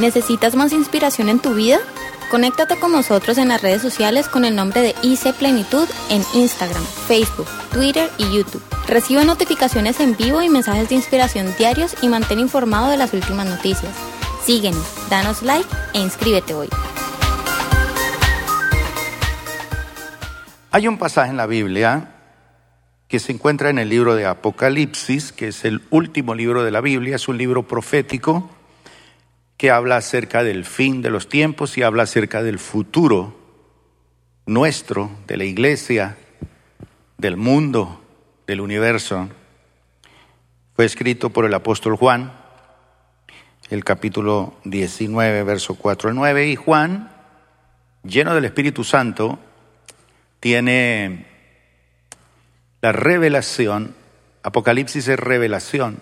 ¿Necesitas más inspiración en tu vida? Conéctate con nosotros en las redes sociales con el nombre de IC Plenitud en Instagram, Facebook, Twitter y YouTube. Recibe notificaciones en vivo y mensajes de inspiración diarios y mantén informado de las últimas noticias. Síguenos, danos like e inscríbete hoy. Hay un pasaje en la Biblia que se encuentra en el libro de Apocalipsis, que es el último libro de la Biblia, es un libro profético que habla acerca del fin de los tiempos y habla acerca del futuro nuestro, de la iglesia, del mundo, del universo. Fue escrito por el apóstol Juan, el capítulo 19, verso 4 al 9, y Juan, lleno del Espíritu Santo, tiene la revelación, Apocalipsis es revelación,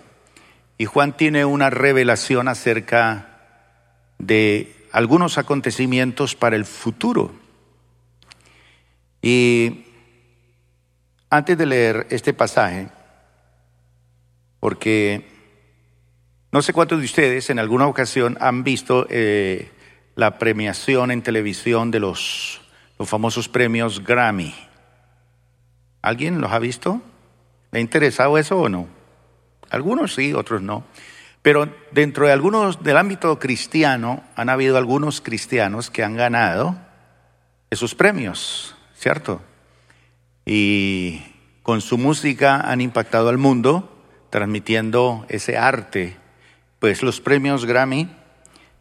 y Juan tiene una revelación acerca de algunos acontecimientos para el futuro. Y antes de leer este pasaje, porque no sé cuántos de ustedes en alguna ocasión han visto eh, la premiación en televisión de los, los famosos premios Grammy. ¿Alguien los ha visto? ¿Le ha interesado eso o no? Algunos sí, otros no. Pero dentro de algunos del ámbito cristiano han habido algunos cristianos que han ganado esos premios, ¿cierto? Y con su música han impactado al mundo, transmitiendo ese arte. Pues los premios Grammy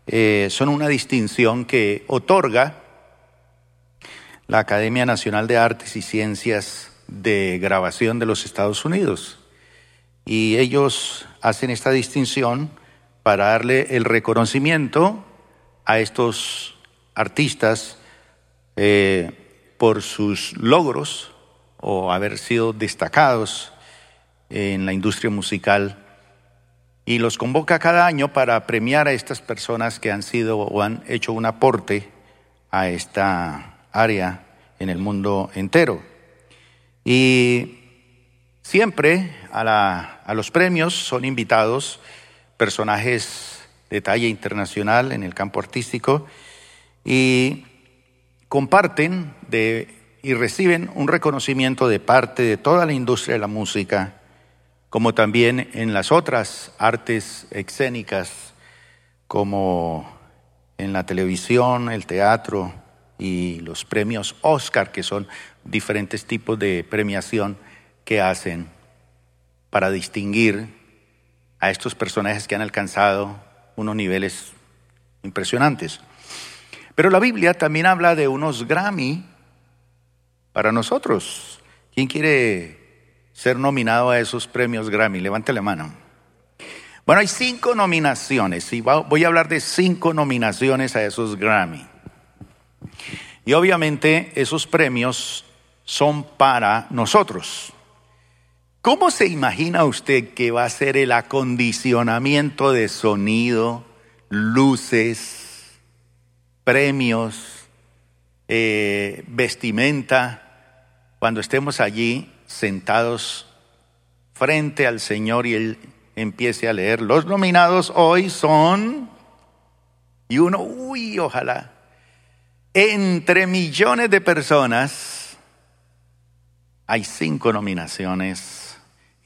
eh, son una distinción que otorga la Academia Nacional de Artes y Ciencias de Grabación de los Estados Unidos. Y ellos hacen esta distinción para darle el reconocimiento a estos artistas eh, por sus logros o haber sido destacados en la industria musical y los convoca cada año para premiar a estas personas que han sido o han hecho un aporte a esta área en el mundo entero. Y Siempre a, los premios son invitados personajes de talla internacional en el campo artístico y comparten y reciben un reconocimiento de parte de toda la industria de la música, como también en las otras artes escénicas, como en la televisión, el teatro y los premios Oscar, que son diferentes tipos de premiación que hacen para distinguir a estos personajes que han alcanzado unos niveles impresionantes. Pero la Biblia también habla de unos Grammy para nosotros. ¿Quién quiere ser nominado a esos premios Grammy? Levante la mano. Bueno, hay cinco nominaciones y voy a hablar de cinco nominaciones a esos Grammy. Y obviamente esos premios son para nosotros. ¿Cómo se imagina usted que va a ser el acondicionamiento de sonido, luces, premios, eh, vestimenta, cuando estemos allí sentados frente al Señor y Él empiece a leer? Los nominados hoy son, y uno, uy, ojalá, entre millones de personas hay cinco nominaciones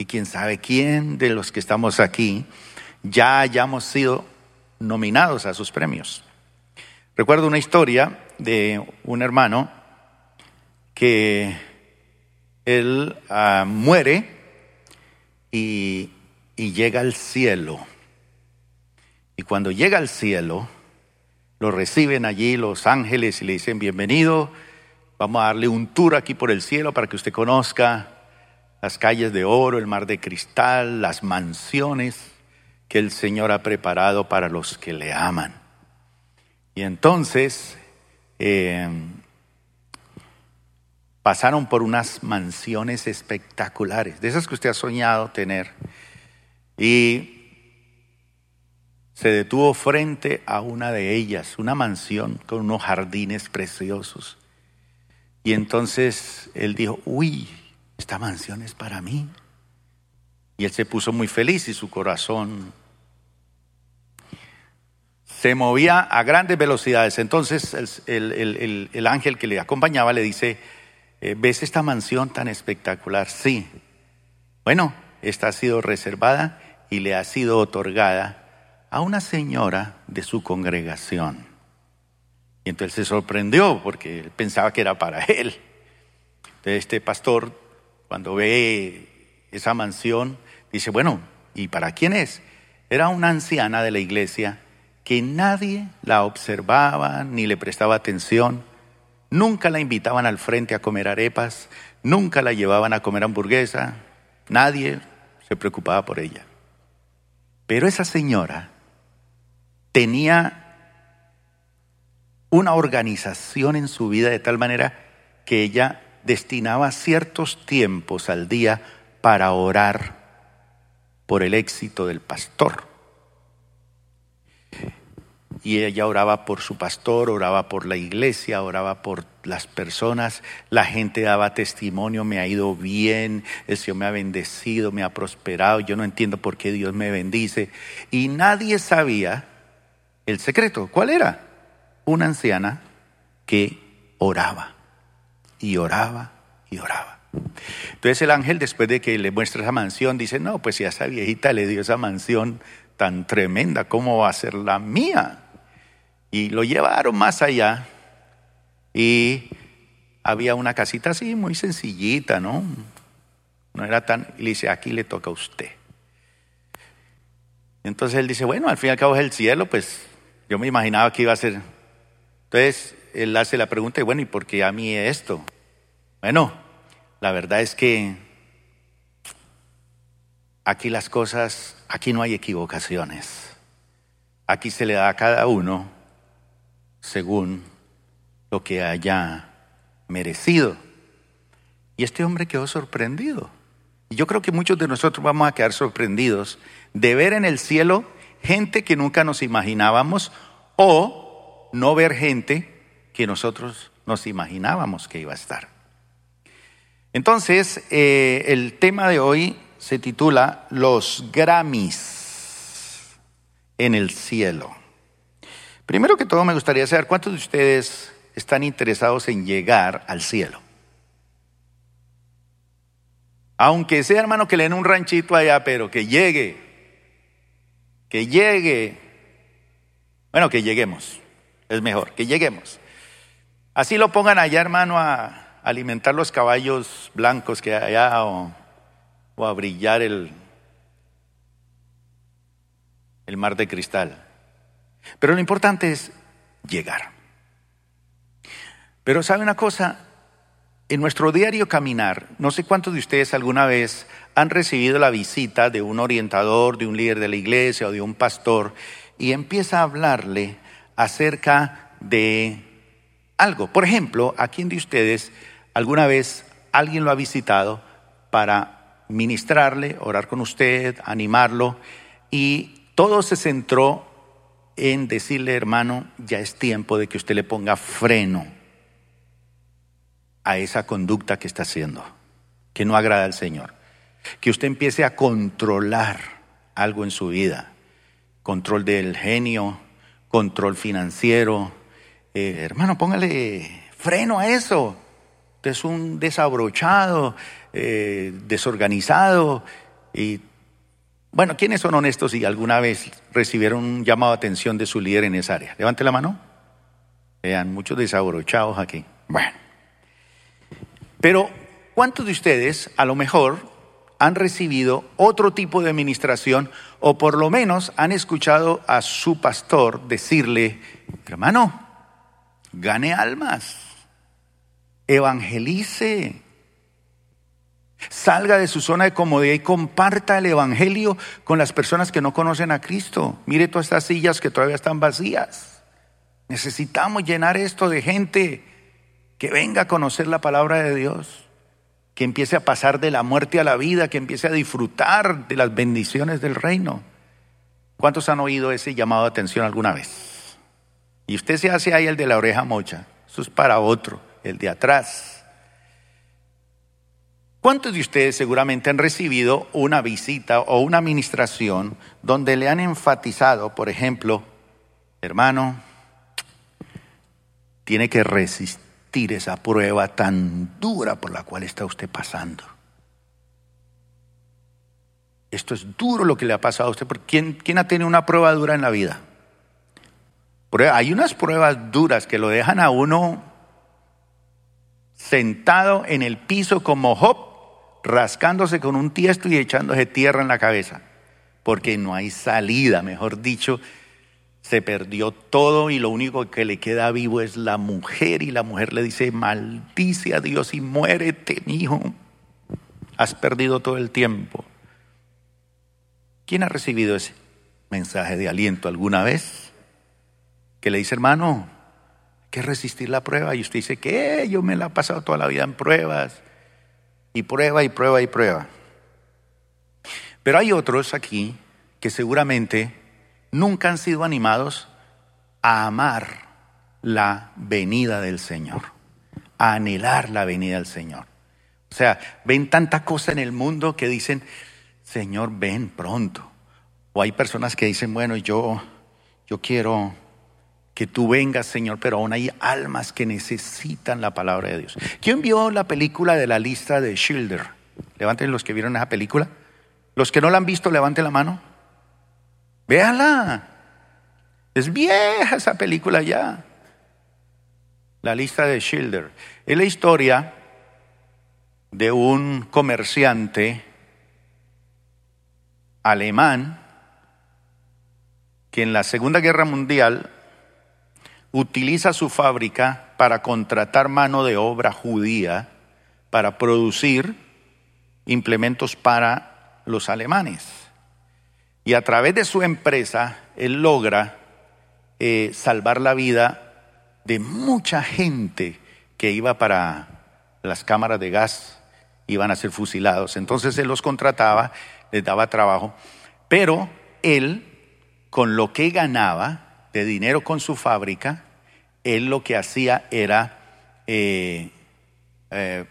y quién sabe quién de los que estamos aquí ya hayamos sido nominados a sus premios. Recuerdo una historia de un hermano que él ah, muere y, y llega al cielo. Y cuando llega al cielo, lo reciben allí los ángeles y le dicen, bienvenido, vamos a darle un tour aquí por el cielo para que usted conozca las calles de oro, el mar de cristal, las mansiones que el Señor ha preparado para los que le aman. Y entonces eh, pasaron por unas mansiones espectaculares, de esas que usted ha soñado tener, y se detuvo frente a una de ellas, una mansión con unos jardines preciosos. Y entonces él dijo, uy, esta mansión es para mí. Y él se puso muy feliz y su corazón se movía a grandes velocidades. Entonces el, ángel que le acompañaba le dice, eh, ¿ves esta mansión tan espectacular? Sí. Bueno, esta ha sido reservada y le ha sido otorgada a una señora de su congregación. Y entonces se sorprendió porque pensaba que era para él. Entonces este pastor, cuando ve esa mansión, dice, bueno, ¿y para quién es? Era una anciana de la iglesia que nadie la observaba ni le prestaba atención. Nunca la invitaban al frente a comer arepas, nunca la llevaban a comer hamburguesa, nadie se preocupaba por ella. Pero esa señora tenía una organización en su vida de tal manera que ella destinaba ciertos tiempos al día para orar por el éxito del pastor. Y ella oraba por su pastor, oraba por la iglesia, oraba por las personas, la gente daba testimonio, me ha ido bien, el Señor me ha bendecido, me ha prosperado, yo no entiendo por qué Dios me bendice. Y nadie sabía el secreto. ¿Cuál era? Una anciana que oraba y oraba y oraba. Entonces el ángel, después de que le muestra esa mansión, dice, no, pues si a esa viejita le dio esa mansión tan tremenda, ¿cómo va a ser la mía? Y lo llevaron más allá y había una casita así, muy sencillita, ¿no? No era tan... Y le dice, aquí le toca a usted. Entonces él dice, bueno, al fin y al cabo es el cielo, pues yo me imaginaba que iba a ser. Entonces él hace la pregunta, y bueno, ¿y por qué a mí esto? Bueno, la verdad es que aquí las cosas, aquí no hay equivocaciones. Aquí se le da a cada uno según lo que haya merecido. Y este hombre quedó sorprendido. Y yo creo que muchos de nosotros vamos a quedar sorprendidos de ver en el cielo gente que nunca nos imaginábamos o no ver gente que nosotros nos imaginábamos que iba a estar. Entonces, eh, el tema de hoy se titula Los Grammys en el cielo. Primero que todo me gustaría saber cuántos de ustedes están interesados en llegar al cielo. Aunque sea hermano que le den un ranchito allá, pero que llegue, que llegue. Bueno, que lleguemos, es mejor, que lleguemos. Así lo pongan allá, hermano, a, alimentar los caballos blancos que allá o, a brillar el, el mar de cristal. Pero lo importante es llegar. Pero sabe una cosa, en nuestro diario caminar, no sé cuántos de ustedes alguna vez han recibido la visita de un orientador, de un líder de la iglesia o de un pastor y empieza a hablarle acerca de algo. Por ejemplo, ¿a quién de ustedes ¿Alguna vez alguien lo ha visitado para ministrarle, orar con usted, animarlo? Y todo se centró en decirle, hermano, ya es tiempo de que usted le ponga freno a esa conducta que está haciendo, que no agrada al Señor. Que usted empiece a controlar algo en su vida. Control del genio, control financiero. Eh, hermano, póngale freno a eso es un desabrochado, eh, desorganizado. Y bueno, ¿quiénes son honestos y alguna vez recibieron un llamado de atención de su líder en esa área? Levante la mano. Vean, muchos desabrochados aquí. Bueno. Pero, ¿cuántos de ustedes a lo mejor han recibido otro tipo de administración o por lo menos han escuchado a su pastor decirle, hermano, gane almas? Evangelice. Salga de su zona de comodidad y comparta el Evangelio con las personas que no conocen a Cristo. Mire todas estas sillas que todavía están vacías. Necesitamos llenar esto de gente que venga a conocer la palabra de Dios, que empiece a pasar de la muerte a la vida, que empiece a disfrutar de las bendiciones del reino. ¿Cuántos han oído ese llamado de atención alguna vez? Y usted se hace ahí el de la oreja mocha. Eso es para otro el de atrás. ¿Cuántos de ustedes seguramente han recibido una visita o una administración donde le han enfatizado, por ejemplo, hermano, tiene que resistir esa prueba tan dura por la cual está usted pasando. Esto es duro lo que le ha pasado a usted. ¿Quién, quién ha tenido una prueba dura en la vida? Hay unas pruebas duras que lo dejan a uno sentado en el piso como Job, rascándose con un tiesto y echándose tierra en la cabeza, porque no hay salida, mejor dicho, se perdió todo y lo único que le queda vivo es la mujer y la mujer le dice, maldice a Dios y muérete, mi hijo, has perdido todo el tiempo. ¿Quién ha recibido ese mensaje de aliento alguna vez? Que le dice, hermano, que resistir la prueba. Y usted dice, ¿qué? Yo me la he pasado toda la vida en pruebas. Y prueba y prueba y prueba. Pero hay otros aquí que seguramente nunca han sido animados a amar la venida del Señor, a anhelar la venida del Señor. O sea, ven tanta cosa en el mundo que dicen, Señor, ven pronto. O hay personas que dicen, bueno, yo, yo quiero que tú vengas, Señor, pero aún hay almas que necesitan la palabra de Dios. ¿Quién vio la película de la lista de Schilder? Levanten los que vieron esa película. Los que no la han visto, levanten la mano. Véala. Es vieja esa película ya. La lista de Schilder. Es la historia de un comerciante alemán que en la Segunda Guerra Mundial utiliza su fábrica para contratar mano de obra judía para producir implementos para los alemanes. Y a través de su empresa, él logra eh, salvar la vida de mucha gente que iba para las cámaras de gas, iban a ser fusilados. Entonces él los contrataba les daba trabajo, pero él, con lo que ganaba de dinero con su fábrica, él lo que hacía era eh, eh,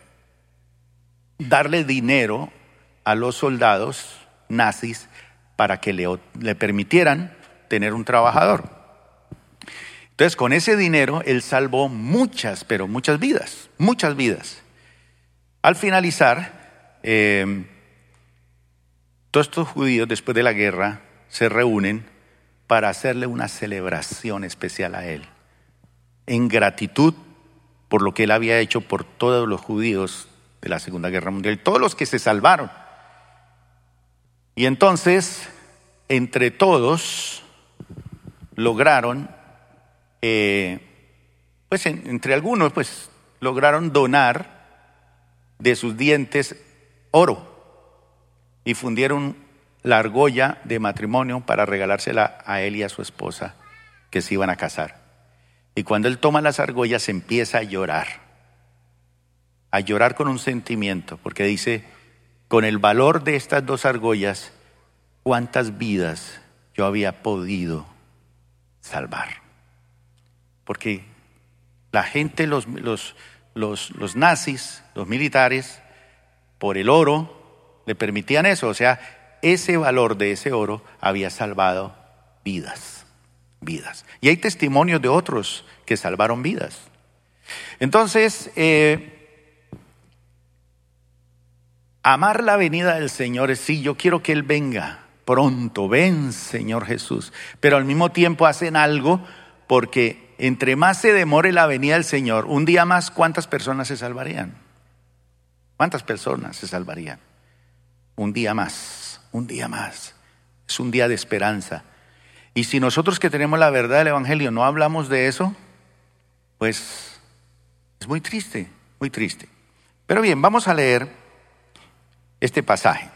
darle dinero a los soldados nazis para que le, le permitieran tener un trabajador. Entonces, con ese dinero, él salvó muchas, pero muchas vidas, muchas vidas. Al finalizar, eh, todos estos judíos después de la guerra se reúnen para hacerle una celebración especial a él, en gratitud por lo que él había hecho por todos los judíos de la Segunda Guerra Mundial, todos los que se salvaron. Y entonces, entre todos, lograron, eh, pues entre algunos, pues lograron donar de sus dientes oro y fundieron la argolla de matrimonio para regalársela a él y a su esposa que se iban a casar. Y cuando él toma las argollas empieza a llorar, a llorar con un sentimiento, porque dice, con el valor de estas dos argollas, cuántas vidas yo había podido salvar. Porque la gente, los, los, los, los nazis, los militares, por el oro, le permitían eso. O sea, ese valor de ese oro había salvado vidas, vidas. Y hay testimonios de otros que salvaron vidas. Entonces, eh, amar la venida del Señor es, sí, yo quiero que Él venga pronto, ven Señor Jesús, pero al mismo tiempo hacen algo porque entre más se demore la venida del Señor, un día más, ¿cuántas personas se salvarían? ¿Cuántas personas se salvarían? un día más, un día más. Es un día de esperanza. Y si nosotros que tenemos la verdad del Evangelio no hablamos de eso, pues es muy triste, muy triste. Pero bien, vamos a leer este pasaje.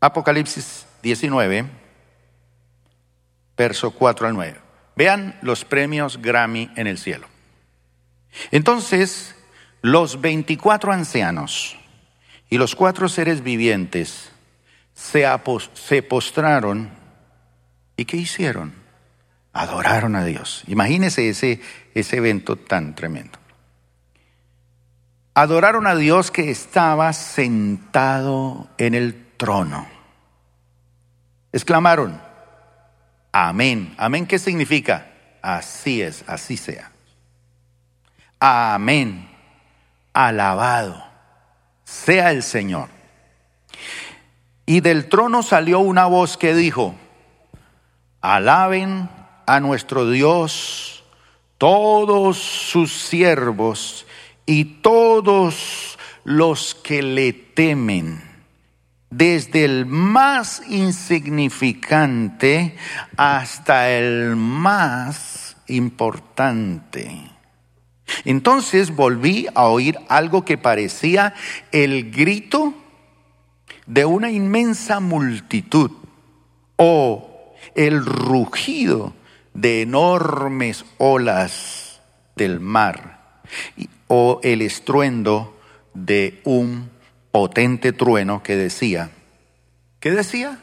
Apocalipsis 19, verso 4 al 9. Vean los premios Grammy en el cielo. Entonces, los 24 ancianos y los cuatro seres vivientes se, postraron y ¿qué hicieron? Adoraron a Dios. Imagínese ese, ese evento tan tremendo. Adoraron a Dios que estaba sentado en el trono. Exclamaron, Amén. Amén, ¿qué significa? Así es, así sea. Amén. Alabado sea el Señor. Y del trono salió una voz que dijo, alaben a nuestro Dios todos sus siervos y todos los que le temen, desde el más insignificante hasta el más importante. Entonces volví a oír algo que parecía el grito de una inmensa multitud o el rugido de enormes olas del mar o el estruendo de un potente trueno que decía, ¿qué decía?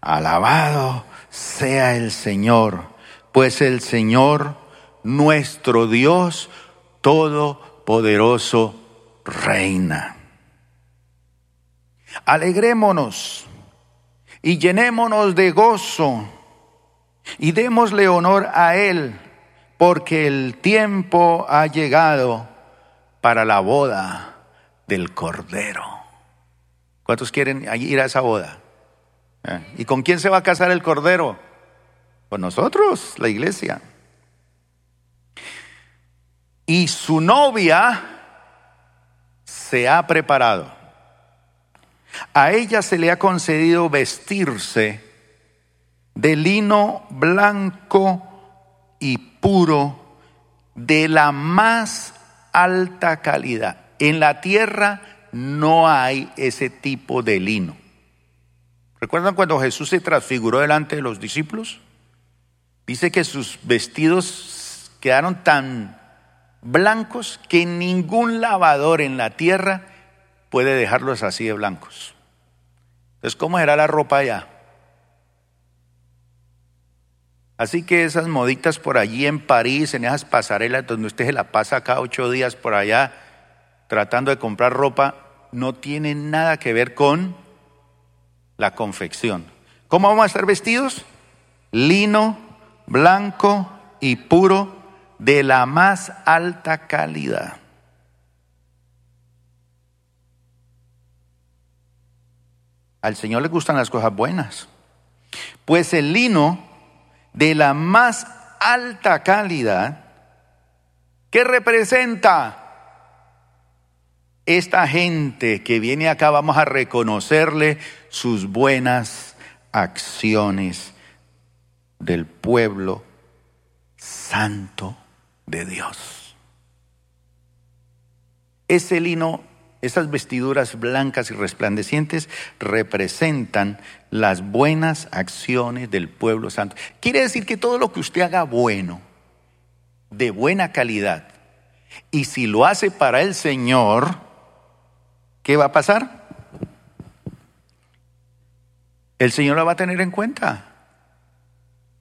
Alabado sea el Señor, pues el Señor, nuestro Dios Todopoderoso, reina. Alegrémonos y llenémonos de gozo y démosle honor a Él, porque el tiempo ha llegado para la boda del Cordero. ¿Cuántos quieren ir a esa boda? ¿Eh? ¿Y con quién se va a casar el Cordero? Con nosotros, la iglesia. Y su novia se ha preparado. A ella se le ha concedido vestirse de lino blanco y puro de la más alta calidad. En la tierra no hay ese tipo de lino. ¿Recuerdan cuando Jesús se transfiguró delante de los discípulos? Dice que sus vestidos quedaron tan blancos que ningún lavador en la tierra puede dejarlos así de blancos. Entonces, ¿cómo era la ropa allá? Así que esas moditas por allí en París, en esas pasarelas donde usted se la pasa cada ocho días por allá tratando de comprar ropa, no tienen nada que ver con la confección. ¿Cómo vamos a estar vestidos? Lino, blanco y puro de la más alta calidad. Al Señor le gustan las cosas buenas. Pues el lino de la más alta calidad, ¿qué representa? Esta gente que viene acá vamos a reconocerle sus buenas acciones del pueblo santo de Dios. Ese lino esas vestiduras blancas y resplandecientes representan las buenas acciones del pueblo santo. Quiere decir que todo lo que usted haga bueno, de buena calidad, y si lo hace para el Señor, ¿qué va a pasar? El Señor lo va a tener en cuenta.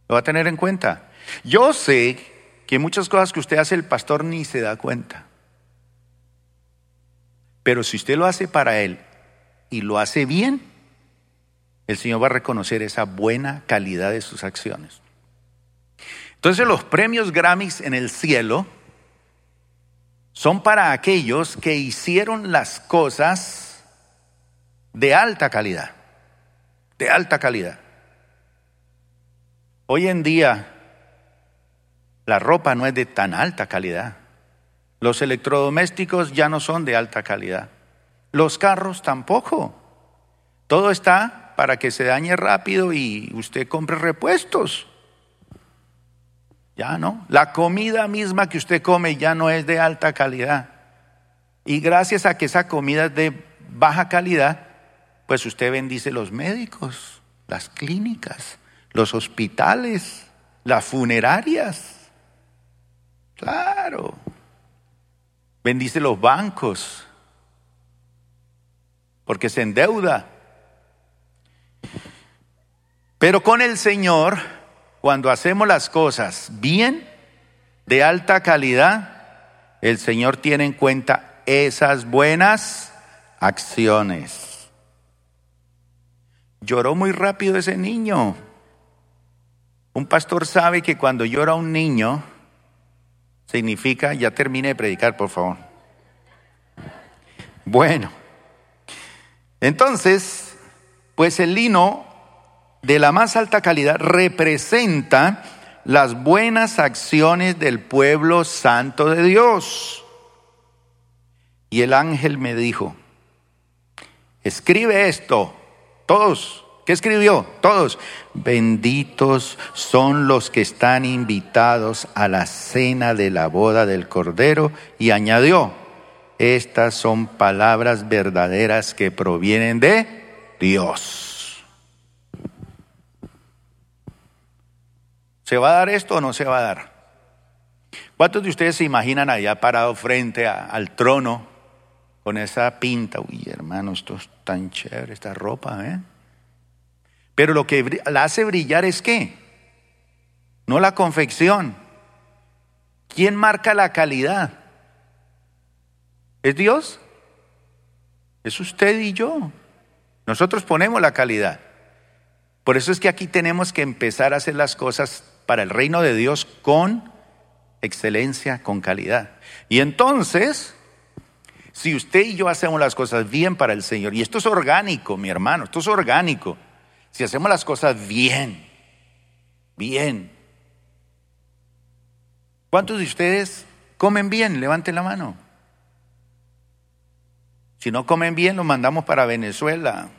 Lo va a tener en cuenta. Yo sé que muchas cosas que usted hace el pastor ni se da cuenta. Pero si usted lo hace para Él y lo hace bien, el Señor va a reconocer esa buena calidad de sus acciones. Entonces los premios Grammys en el cielo son para aquellos que hicieron las cosas de alta calidad, de alta calidad. Hoy en día la ropa no es de tan alta calidad. Los electrodomésticos ya no son de alta calidad. Los carros tampoco. Todo está para que se dañe rápido y usted compre repuestos. Ya no. La comida misma que usted come ya no es de alta calidad. Y gracias a que esa comida es de baja calidad, pues usted bendice los médicos, las clínicas, los hospitales, las funerarias. Claro bendice los bancos, porque se endeuda. Pero con el Señor, cuando hacemos las cosas bien, de alta calidad, el Señor tiene en cuenta esas buenas acciones. Lloró muy rápido ese niño, Un pastor sabe que cuando llora un niño, significa, ya termine de predicar, por favor. Bueno, entonces, pues el lino de la más alta calidad representa las buenas acciones del pueblo santo de Dios. Y el ángel me dijo, escribe esto, todos, ¿qué escribió? Todos, benditos son los que están invitados a la cena de la boda del Cordero. Y añadió, estas son palabras verdaderas que provienen de Dios. ¿Se va a dar esto o no se va a dar? ¿Cuántos de ustedes se imaginan allá parado frente al trono con esa pinta? Uy, hermano, esto es tan chévere, esta ropa, ¿eh? Pero lo que la hace brillar es qué? No la confección. ¿Quién marca la calidad? ¿Es Dios? Es usted y yo. Nosotros ponemos la calidad. Por eso es que aquí tenemos que empezar a hacer las cosas para el reino de Dios con excelencia, con calidad. Y entonces, si usted y yo hacemos las cosas bien para el Señor, y esto es orgánico, mi hermano, esto es orgánico, si hacemos las cosas bien, bien. ¿Cuántos de ustedes comen bien? Levanten la mano. Si no comen bien, los mandamos para Venezuela.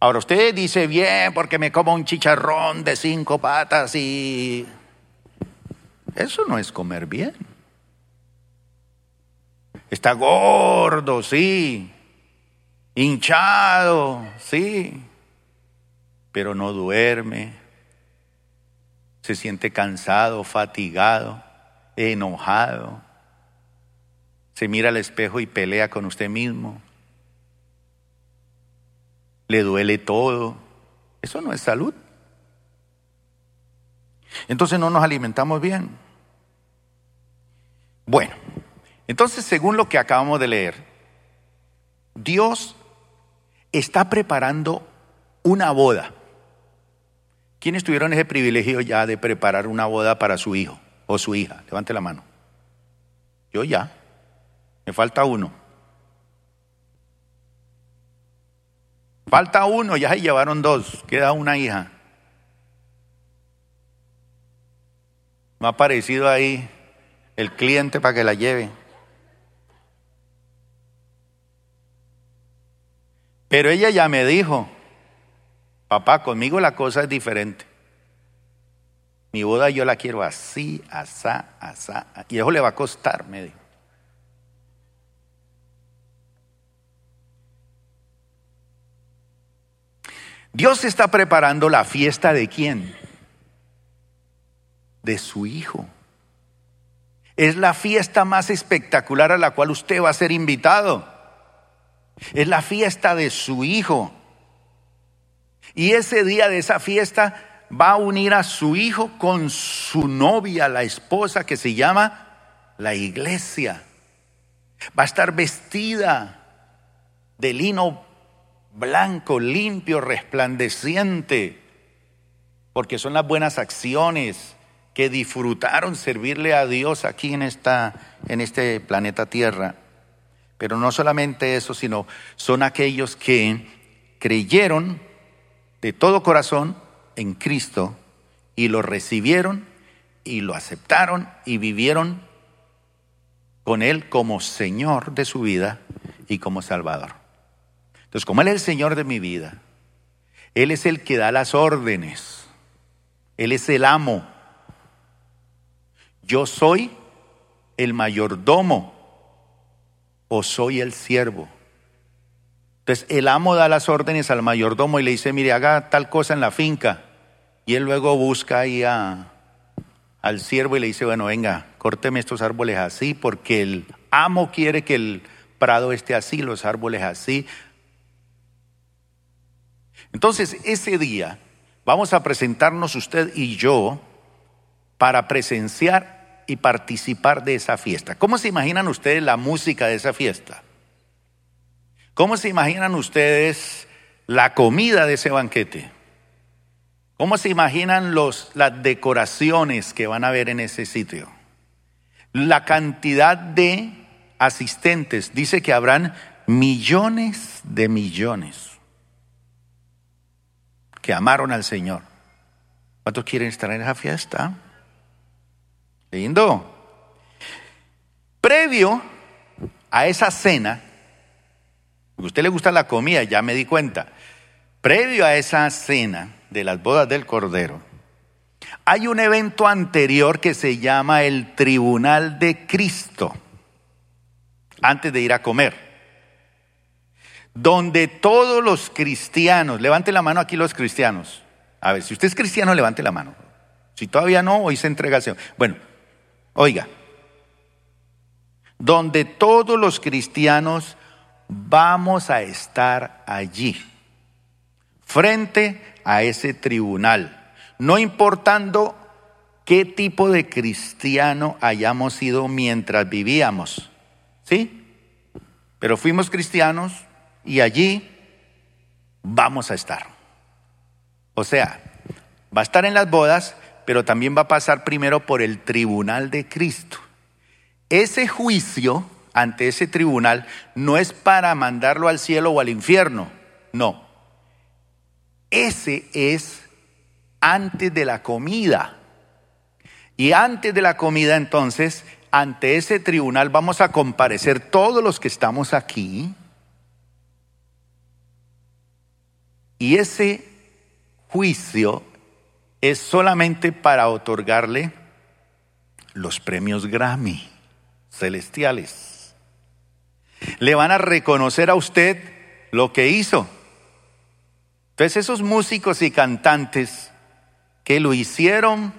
Ahora usted dice bien porque me como un chicharrón de cinco patas y... Eso no es comer bien. Está gordo, sí. Hinchado, sí. Pero no duerme. Se siente cansado, fatigado, enojado se mira al espejo y pelea con usted mismo. Le duele todo. Eso no es salud. Entonces no nos alimentamos bien. Bueno, entonces según lo que acabamos de leer, Dios está preparando una boda. ¿Quiénes tuvieron ese privilegio ya de preparar una boda para su hijo o su hija? Levante la mano. Yo ya. Me falta uno. Falta uno, ya se llevaron dos, queda una hija. Me ha aparecido ahí el cliente para que la lleve. Pero ella ya me dijo, papá, conmigo la cosa es diferente. Mi boda yo la quiero así, asá, asá. Y eso le va a costar, me dijo. Dios está preparando la fiesta de quién? De su Hijo. Es la fiesta más espectacular a la cual usted va a ser invitado. Es la fiesta de su Hijo. Y ese día de esa fiesta va a unir a su Hijo con su novia, la esposa que se llama la iglesia. Va a estar vestida de lino blanco, limpio, resplandeciente, porque son las buenas acciones que disfrutaron servirle a Dios aquí en, esta, en este planeta Tierra. Pero no solamente eso, sino son aquellos que creyeron de todo corazón en Cristo y lo recibieron y lo aceptaron y vivieron con Él como Señor de su vida y como Salvador. Entonces, como Él es el Señor de mi vida, Él es el que da las órdenes, Él es el amo. Yo soy el mayordomo o soy el siervo. Entonces el amo da las órdenes al mayordomo y le dice, mire, haga tal cosa en la finca. Y él luego busca ahí a, al siervo y le dice, bueno, venga, córteme estos árboles así, porque el amo quiere que el prado esté así, los árboles así, entonces, ese día vamos a presentarnos usted y yo para presenciar y participar de esa fiesta. ¿Cómo se imaginan ustedes la música de esa fiesta? ¿Cómo se imaginan ustedes la comida de ese banquete. ¿Cómo se imaginan los, las decoraciones que van a ver en ese sitio? La cantidad de asistentes. Dice que habrán millones de millones que amaron al Señor. ¿Cuántos quieren estar en esa fiesta? Lindo. Previo a esa cena, a usted le gusta la comida, ya me di cuenta. Previo a esa cena de las bodas del Cordero, hay un evento anterior que se llama el Tribunal de Cristo, antes de ir a comer donde todos los cristianos, levante la mano aquí los cristianos. A ver, si usted es cristiano, levante la mano. Si todavía no, hoy se entrega Bueno, oiga, donde todos los cristianos vamos a estar allí, frente a ese tribunal, no importando qué tipo de cristiano hayamos sido mientras vivíamos, ¿sí? Pero fuimos cristianos, y allí vamos a estar. O sea, va a estar en las bodas, pero también va a pasar primero por el tribunal de Cristo. Ese juicio ante ese tribunal no es para mandarlo al cielo o al infierno, no. Ese es antes de la comida. Y antes de la comida entonces, ante ese tribunal vamos a comparecer todos los que estamos aquí Y ese juicio es solamente para otorgarle los premios Grammy celestiales. Le van a reconocer a usted lo que hizo. Entonces esos músicos y cantantes que lo hicieron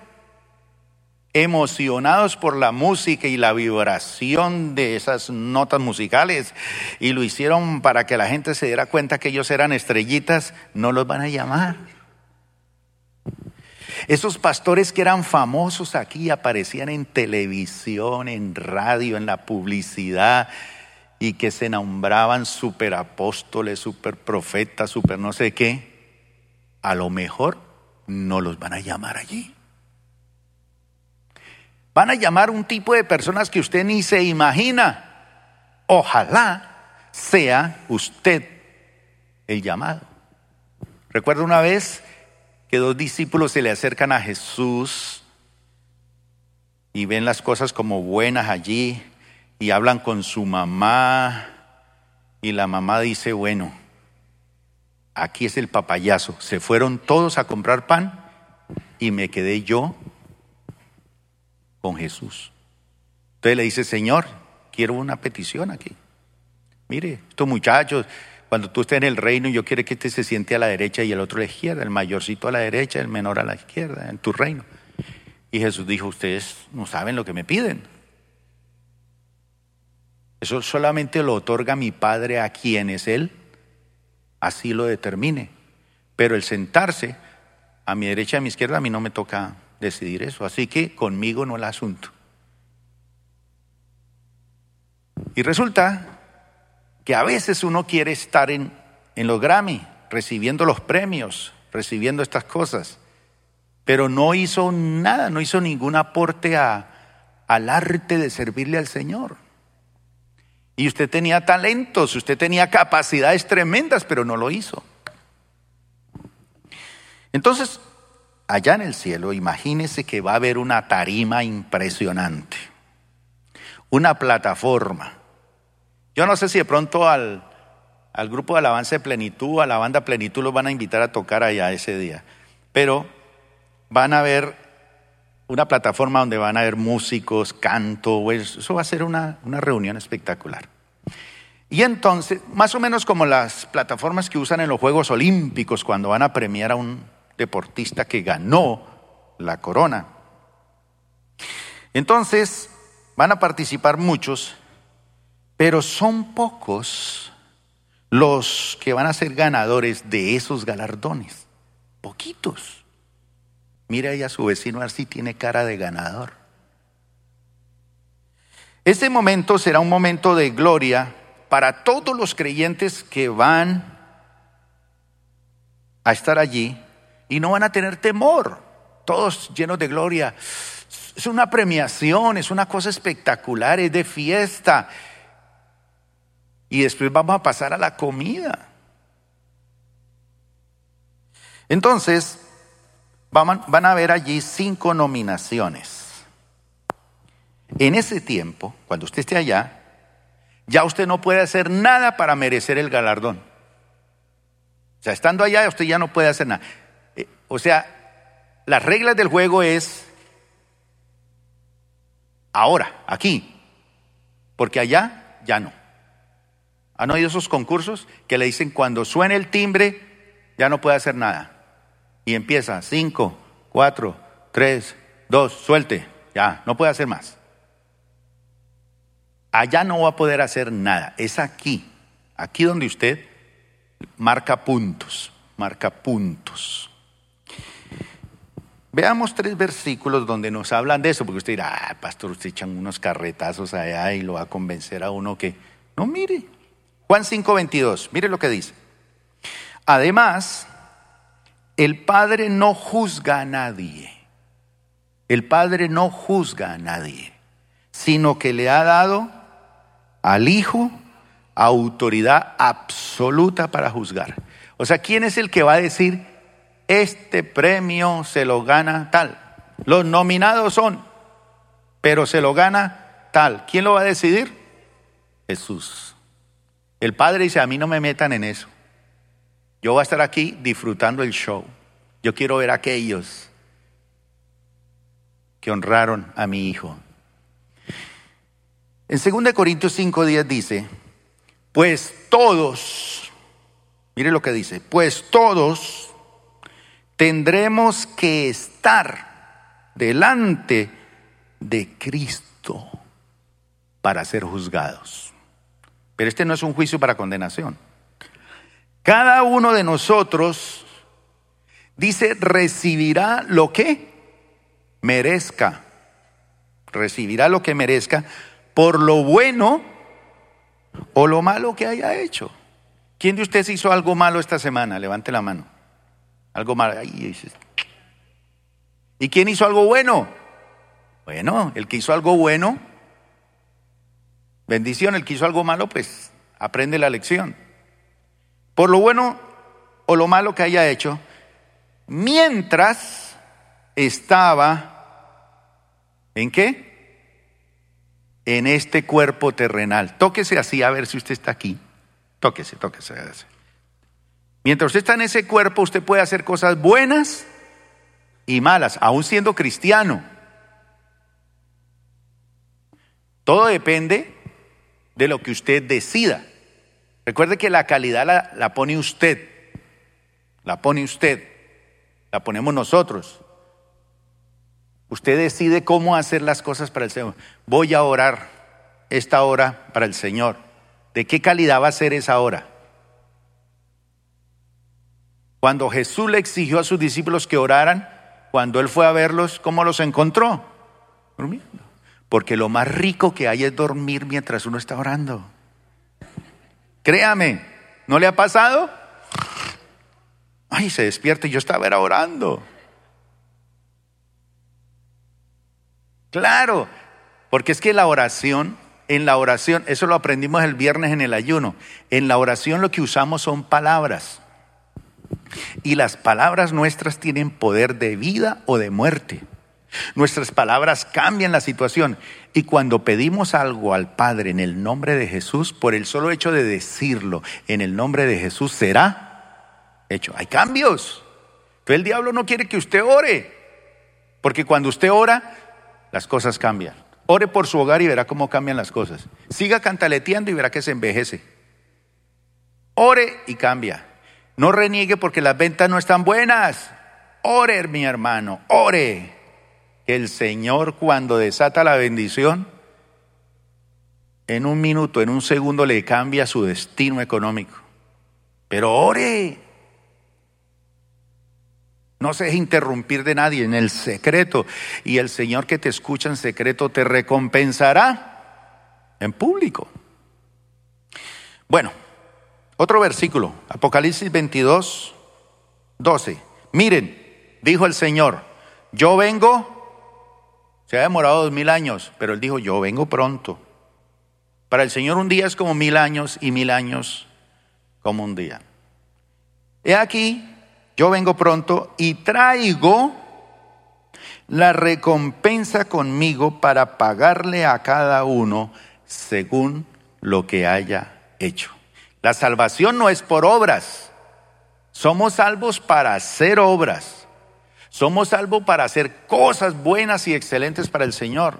emocionados por la música y la vibración de esas notas musicales y lo hicieron para que la gente se diera cuenta que ellos eran estrellitas, no los van a llamar. Esos pastores que eran famosos aquí aparecían en televisión, en radio, en la publicidad y que se nombraban superapóstoles, superprofetas, super no sé qué, a lo mejor no los van a llamar allí. Van a llamar un tipo de personas que usted ni se imagina. Ojalá sea usted el llamado. Recuerdo una vez que dos discípulos se le acercan a Jesús y ven las cosas como buenas allí y hablan con su mamá y la mamá dice, bueno, aquí es el papayazo. Se fueron todos a comprar pan y me quedé yo con Jesús. Entonces le dice, Señor, quiero una petición aquí. Mire, estos muchachos, cuando tú estés en el reino, yo quiero que este se siente a la derecha y el otro a la izquierda, el mayorcito a la derecha, el menor a la izquierda, en tu reino. Y Jesús dijo, ustedes no saben lo que me piden. Eso solamente lo otorga mi Padre a quien es Él, así lo determine. Pero el sentarse a mi derecha y a mi izquierda a mí no me toca decidir eso. Así que conmigo no el asunto. Y resulta que a veces uno quiere estar en, en los Grammy, recibiendo los premios, recibiendo estas cosas, pero no hizo nada, no hizo ningún aporte a, al arte de servirle al Señor. Y usted tenía talentos, usted tenía capacidades tremendas, pero no lo hizo. Entonces, allá en el cielo, imagínese que va a haber una tarima impresionante, una plataforma. Yo no sé si de pronto al, al grupo de alabanza de plenitud, a la banda plenitud, los van a invitar a tocar allá ese día, pero van a ver una plataforma donde van a haber músicos, canto, eso va a ser una, una reunión espectacular. Y entonces, más o menos como las plataformas que usan en los Juegos Olímpicos cuando van a premiar a un deportista que ganó la corona. Entonces, van a participar muchos, pero son pocos los que van a ser ganadores de esos galardones. Poquitos. Mira ahí a su vecino a ver si tiene cara de ganador. Este momento será un momento de gloria para todos los creyentes que van a estar allí y no van a tener temor, todos llenos de gloria. Es una premiación, es una cosa espectacular, es de fiesta. Y después vamos a pasar a la comida. Entonces, van a haber allí cinco nominaciones. En ese tiempo, cuando usted esté allá, ya usted no puede hacer nada para merecer el galardón. O sea, estando allá, usted ya no puede hacer nada. Eh, o sea, las reglas del juego es ahora, aquí, porque allá ya no. ¿Han oído esos concursos que le dicen cuando suene el timbre, ya no puede hacer nada? Y empieza, cinco, cuatro, tres, dos, suelte, ya, no puede hacer más. Allá no va a poder hacer nada, es aquí, aquí donde usted marca puntos, marca puntos. Veamos tres versículos donde nos hablan de eso, porque usted dirá, ah, pastor, usted echan unos carretazos allá y lo va a convencer a uno que, no, mire, Juan 5:22, mire lo que dice. Además, el Padre no juzga a nadie. El Padre no juzga a nadie, sino que le ha dado al Hijo autoridad absoluta para juzgar. O sea, ¿quién es el que va a decir, este premio se lo gana tal? Los nominados son, pero se lo gana tal. ¿Quién lo va a decidir? Jesús. El Padre dice, a mí no me metan en eso. Yo voy a estar aquí disfrutando el show. Yo quiero ver a aquellos que honraron a mi hijo. En 2 Corintios 5:10 dice, pues todos, mire lo que dice, pues todos tendremos que estar delante de Cristo para ser juzgados. Pero este no es un juicio para condenación. Cada uno de nosotros, dice, recibirá lo que merezca. Recibirá lo que merezca por lo bueno o lo malo que haya hecho. ¿Quién de ustedes hizo algo malo esta semana? Levante la mano. Algo malo. ¿Y quién hizo algo bueno? Bueno, el que hizo algo bueno Bendición, el que hizo algo malo, pues aprende la lección. Por lo bueno o lo malo que haya hecho, mientras estaba, ¿en qué? En este cuerpo terrenal. Tóquese así a ver si usted está aquí. Tóquese, tóquese. Mientras usted está en ese cuerpo, usted puede hacer cosas buenas y malas, aún siendo cristiano. Todo depende de lo que usted decida. Recuerde que la calidad la, pone usted, la pone usted, la ponemos nosotros. Usted decide cómo hacer las cosas para el Señor. Voy a orar esta hora para el Señor. ¿De qué calidad va a ser esa hora? Cuando Jesús le exigió a sus discípulos que oraran, cuando Él fue a verlos, ¿cómo los encontró? Durmiendo. Porque lo más rico que hay es dormir mientras uno está orando. Créame, ¿no le ha pasado? Ay, se despierta y yo estaba orando. Claro, porque es que la oración, en la oración, eso lo aprendimos el viernes en el ayuno, en la oración lo que usamos son palabras. Y las palabras nuestras tienen poder de vida o de muerte. Nuestras palabras cambian la situación. Y cuando pedimos algo al Padre en el nombre de Jesús, por el solo hecho de decirlo en el nombre de Jesús, será hecho. Hay cambios. Pero el diablo no quiere que usted ore. Porque cuando usted ora, las cosas cambian. Ore por su hogar y verá cómo cambian las cosas. Siga cantaleteando y verá que se envejece. Ore y cambia. No reniegue porque las ventas no están buenas. Ore, mi hermano, ore el Señor cuando desata la bendición, en un minuto, en un segundo le cambia su destino económico. Pero ore. No se deje interrumpir de nadie en el secreto. Y el Señor que te escucha en secreto te recompensará en público. Bueno, otro versículo, Apocalipsis 22, 12. Miren, dijo el Señor, yo vengo, se ha demorado dos mil años, pero él dijo, yo vengo pronto. Para el Señor un día es como mil años y mil años como un día. He aquí, yo vengo pronto y traigo la recompensa conmigo para pagarle a cada uno según lo que haya hecho. La salvación no es por obras. Somos salvos para hacer obras. Somos salvos para hacer cosas buenas y excelentes para el Señor.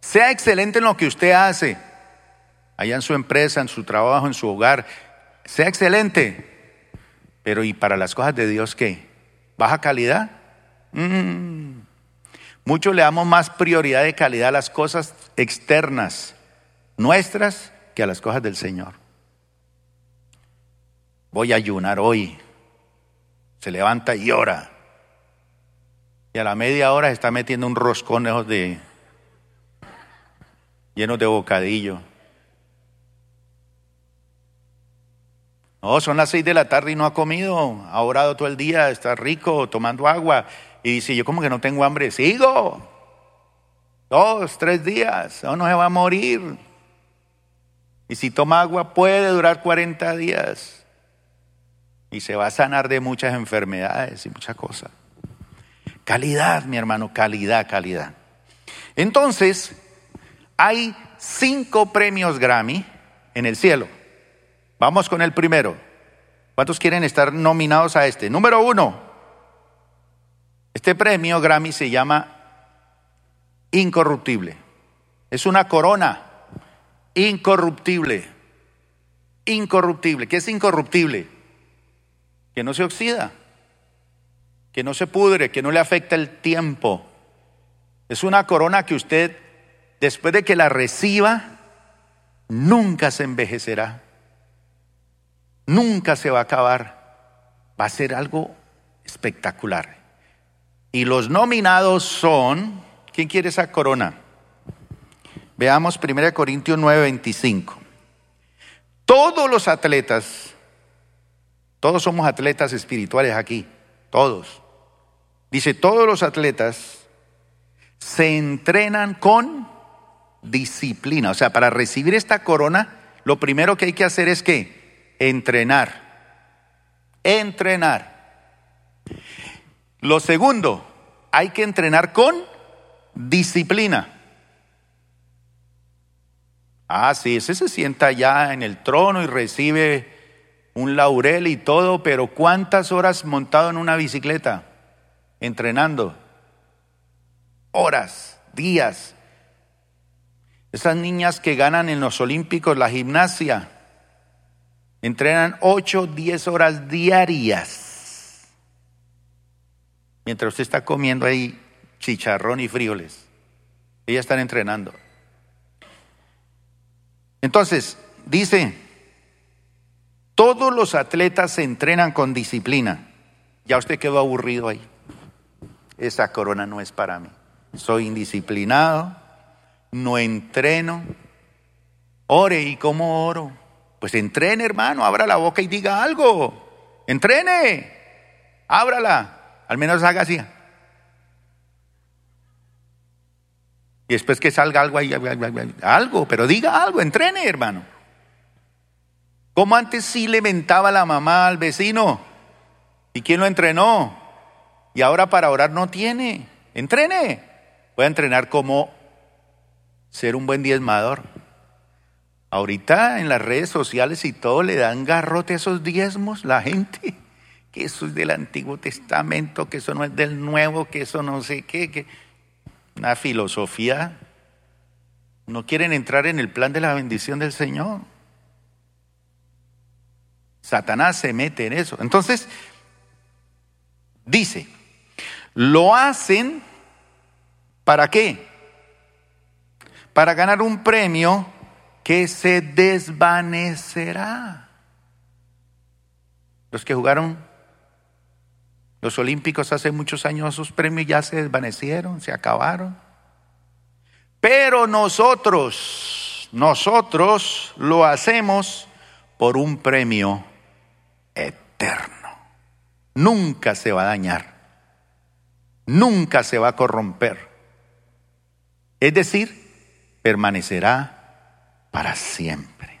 Sea excelente en lo que usted hace, allá en su empresa, en su trabajo, en su hogar. Sea excelente. Pero ¿y para las cosas de Dios qué? ¿Baja calidad? Mm. Muchos le damos más prioridad de calidad a las cosas externas nuestras que a las cosas del Señor. Voy a ayunar hoy. Se levanta y ora. Y a la media hora se está metiendo un roscón de llenos de bocadillo. No, son las seis de la tarde y no ha comido, ha orado todo el día, está rico, tomando agua. Y dice, yo como que no tengo hambre, sigo. Dos, tres días, no, no se va a morir. Y si toma agua puede durar 40 días. Y se va a sanar de muchas enfermedades y muchas cosas. Calidad, mi hermano, calidad, calidad. Entonces, hay cinco premios Grammy en el cielo. Vamos con el primero. ¿Cuántos quieren estar nominados a este? Número uno. Este premio Grammy se llama Incorruptible. Es una corona incorruptible. Incorruptible. ¿Qué es incorruptible? Que no se oxida, que no se pudre, que no le afecta el tiempo. Es una corona que usted, después de que la reciba, nunca se envejecerá. Nunca se va a acabar. Va a ser algo espectacular. Y los nominados son, ¿quién quiere esa corona? Veamos 1 Corintios 9, 25. Todos los atletas, todos somos atletas espirituales aquí, todos. Dice, todos los atletas se entrenan con disciplina. O sea, para recibir esta corona, lo primero que hay que hacer es que entrenar. Entrenar. Lo segundo, hay que entrenar con disciplina. Ah, sí, ese se sienta ya en el trono y recibe un laurel y todo, pero ¿cuántas horas montado en una bicicleta? Entrenando. Horas, días. Esas niñas que ganan en los Olímpicos la gimnasia, entrenan 8, 10 horas diarias. Mientras usted está comiendo ahí chicharrón y frijoles, ellas están entrenando. Entonces, dice, todos los atletas se entrenan con disciplina. Ya usted quedó aburrido ahí. Esa corona no es para mí. Soy indisciplinado, no entreno. Ore, ¿y cómo oro? Pues entrene, hermano, abra la boca y diga algo. Entrene, ábrala, al menos haga así. Y después que salga algo ahí, algo, pero diga algo, entrene, hermano. Como antes sí le mentaba la mamá al vecino. ¿Y quién lo entrenó? Y ahora para orar no tiene. Entrene. Voy a entrenar como ser un buen diezmador. Ahorita en las redes sociales y todo le dan garrote a esos diezmos, la gente, que eso es del Antiguo Testamento, que eso no es del Nuevo, que eso no sé qué, que una filosofía, no quieren entrar en el plan de la bendición del Señor. Satanás se mete en eso. Entonces, dice, lo hacen para qué? Para ganar un premio que se desvanecerá. Los que jugaron los olímpicos hace muchos años, esos premios ya se desvanecieron, se acabaron. Pero nosotros, nosotros lo hacemos por un premio eterno. nunca se va a dañar, nunca se va a corromper. Es decir, permanecerá para siempre.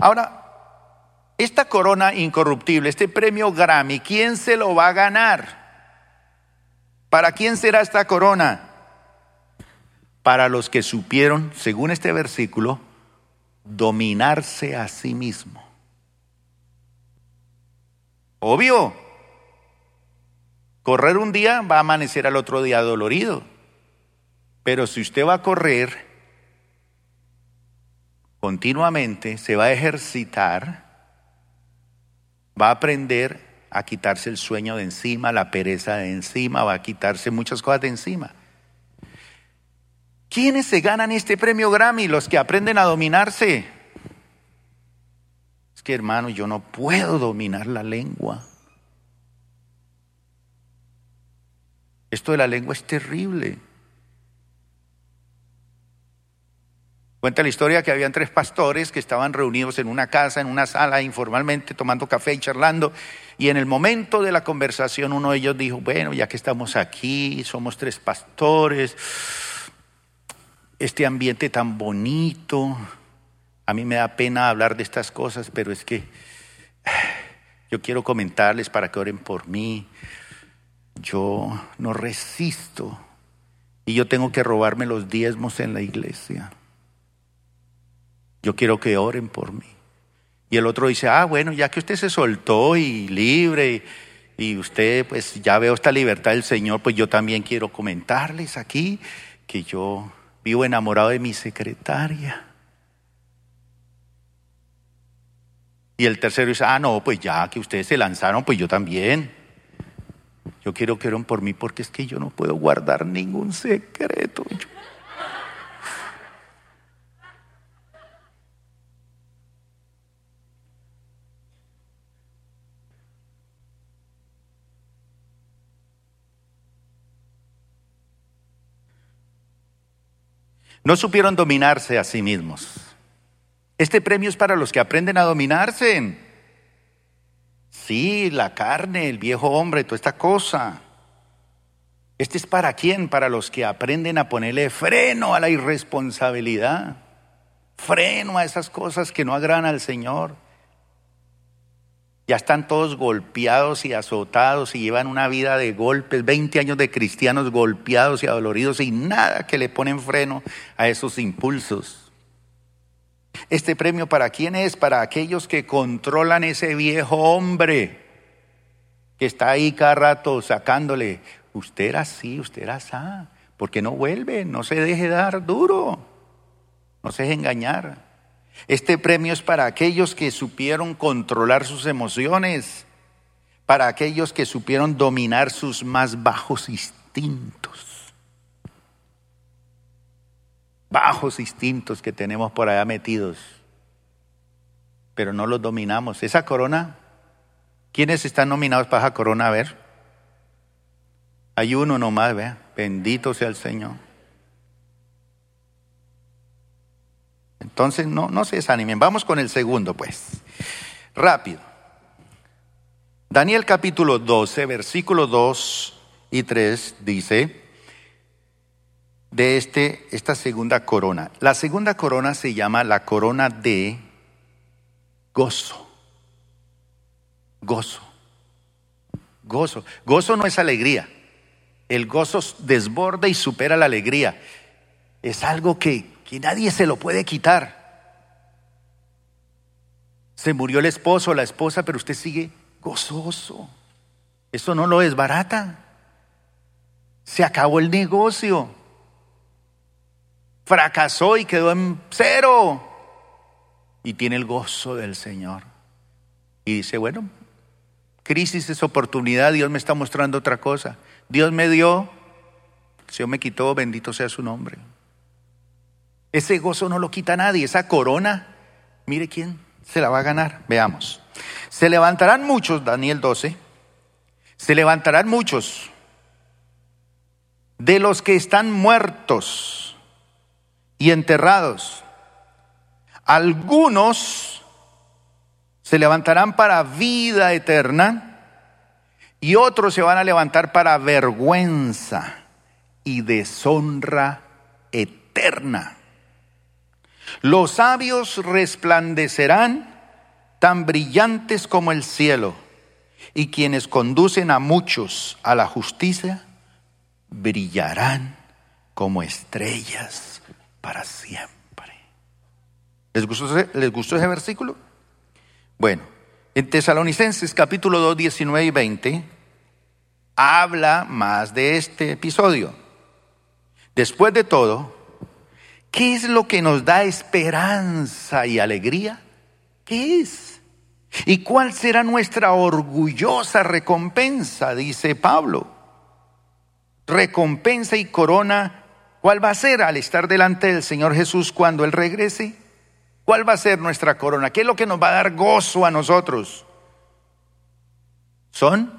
Ahora, esta corona incorruptible, este premio Grammy, ¿quién se lo va a ganar? ¿Para quién será esta corona? Para los que supieron, según este versículo, dominarse a sí mismo. Obvio, correr un día va a amanecer al otro día dolorido, pero si usted va a correr continuamente, se va a ejercitar, va a aprender a quitarse el sueño de encima, la pereza de encima, va a quitarse muchas cosas de encima. ¿Quiénes se ganan este premio Grammy? Los que aprenden a dominarse. Es que hermano, yo no puedo dominar la lengua. Esto de la lengua es terrible. Cuenta la historia que habían tres pastores que estaban reunidos en una casa, en una sala, informalmente, tomando café y charlando. Y en el momento de la conversación uno de ellos dijo, bueno, ya que estamos aquí, somos tres pastores, este ambiente tan bonito, a mí me da pena hablar de estas cosas, pero es que yo quiero comentarles para que oren por mí. Yo no resisto y yo tengo que robarme los diezmos en la iglesia. Yo quiero que oren por mí. Y el otro dice, ah, bueno, ya que usted se soltó y libre y, usted pues ya veo esta libertad del Señor, pues yo también quiero comentarles aquí que yo vivo enamorado de mi secretaria. Y el tercero dice, ah, no, pues ya que ustedes se lanzaron, pues yo también. Yo quiero que oren por mí porque es que yo no puedo guardar ningún secreto. No supieron dominarse a sí mismos. Este premio es para los que aprenden a dominarse. Sí, la carne, el viejo hombre, toda esta cosa. Este es para quién? Para los que aprenden a ponerle freno a la irresponsabilidad, freno a esas cosas que no agradan al Señor. Ya están todos golpeados y azotados y llevan una vida de golpes, 20 años de cristianos golpeados y adoloridos y nada que le ponen freno a esos impulsos. Este premio para quién es? Para aquellos que controlan ese viejo hombre que está ahí cada rato sacándole, usted era así, usted era así, porque no vuelve, no se deje dar duro, no se deje engañar. Este premio es para aquellos que supieron controlar sus emociones, para aquellos que supieron dominar sus más bajos instintos. Bajos instintos que tenemos por allá metidos, pero no los dominamos. Esa corona, ¿quiénes están nominados para esa corona? A ver. Hay uno nomás, vea. Bendito sea el Señor. Entonces, no, no se desanimen. Vamos con el segundo, pues. Rápido. Daniel capítulo 12, versículo 2 y 3 dice de este, esta segunda corona. La segunda corona se llama la corona de gozo. Gozo. Gozo. Gozo no es alegría. El gozo desborda y supera la alegría. Es algo que, que nadie se lo puede quitar. Se murió el esposo o la esposa, pero usted sigue gozoso. Eso no lo es barata. Se acabó el negocio. Fracasó y quedó en cero. Y tiene el gozo del Señor. Y dice, bueno, crisis es oportunidad, Dios me está mostrando otra cosa. Dios me dio, el Señor me quitó, bendito sea su nombre. Ese gozo no lo quita nadie, esa corona, mire quién se la va a ganar. Veamos. Se levantarán muchos, Daniel 12, se levantarán muchos de los que están muertos y enterrados. Algunos se levantarán para vida eterna y otros se van a levantar para vergüenza y deshonra eterna. Los sabios resplandecerán tan brillantes como el cielo, y quienes conducen a muchos a la justicia brillarán como estrellas para siempre. ¿Les gustó, ¿Les gustó ese versículo? Bueno, en Tesalonicenses capítulo 2, 19 y 20 habla más de este episodio. Después de todo, ¿qué es lo que nos da esperanza y alegría? ¿Qué es? ¿Y cuál será nuestra orgullosa recompensa? Dice Pablo. Recompensa y corona, ¿cuál va a ser al estar delante del Señor Jesús cuando Él regrese? ¿Cuál va a ser nuestra corona? ¿Qué es lo que nos va a dar gozo a nosotros? ¿Son?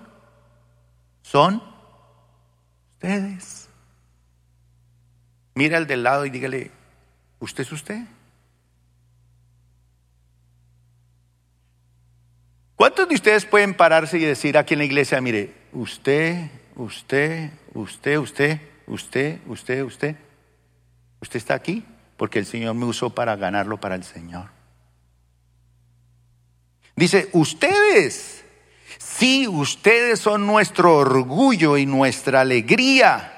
¿Son? Ustedes. Mira al del lado y dígale, ¿usted es usted? ¿Cuántos de ustedes pueden pararse y decir aquí en la iglesia, mire, usted, usted, usted, usted, usted, usted, usted, usted está aquí porque el Señor me usó para ganarlo para el Señor? Dice, ustedes, sí, ustedes son nuestro orgullo y nuestra alegría.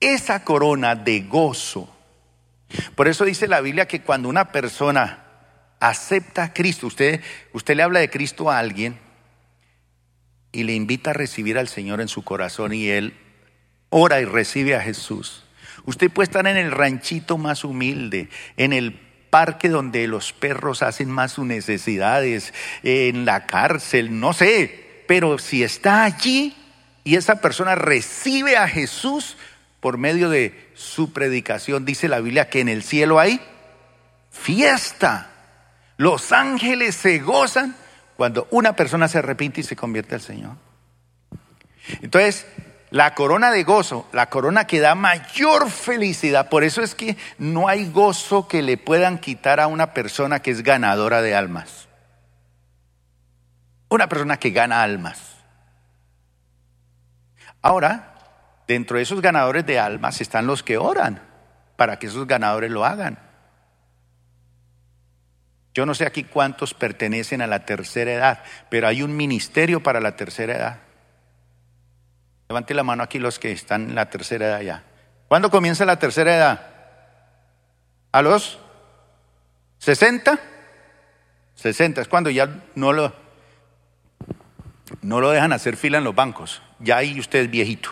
esa corona de gozo. Por eso dice la Biblia que cuando una persona acepta a Cristo, usted, usted le habla de Cristo a alguien y le invita a recibir al Señor en su corazón y él ora y recibe a Jesús. Usted puede estar en el ranchito más humilde, en el parque donde los perros hacen más sus necesidades, en la cárcel, no sé, pero si está allí y esa persona recibe a Jesús, por medio de su predicación, dice la Biblia que en el cielo hay fiesta. Los ángeles se gozan cuando una persona se arrepiente y se convierte al Señor. Entonces, la corona de gozo, la corona que da mayor felicidad, por eso es que no hay gozo que le puedan quitar a una persona que es ganadora de almas. Una persona que gana almas. Ahora, Dentro de esos ganadores de almas están los que oran para que esos ganadores lo hagan. Yo no sé aquí cuántos pertenecen a la tercera edad, pero hay un ministerio para la tercera edad. Levante la mano aquí los que están en la tercera edad ya. ¿Cuándo comienza la tercera edad? ¿A los 60? 60 es cuando ya no lo, no lo dejan hacer fila en los bancos. Ya ahí usted es viejito.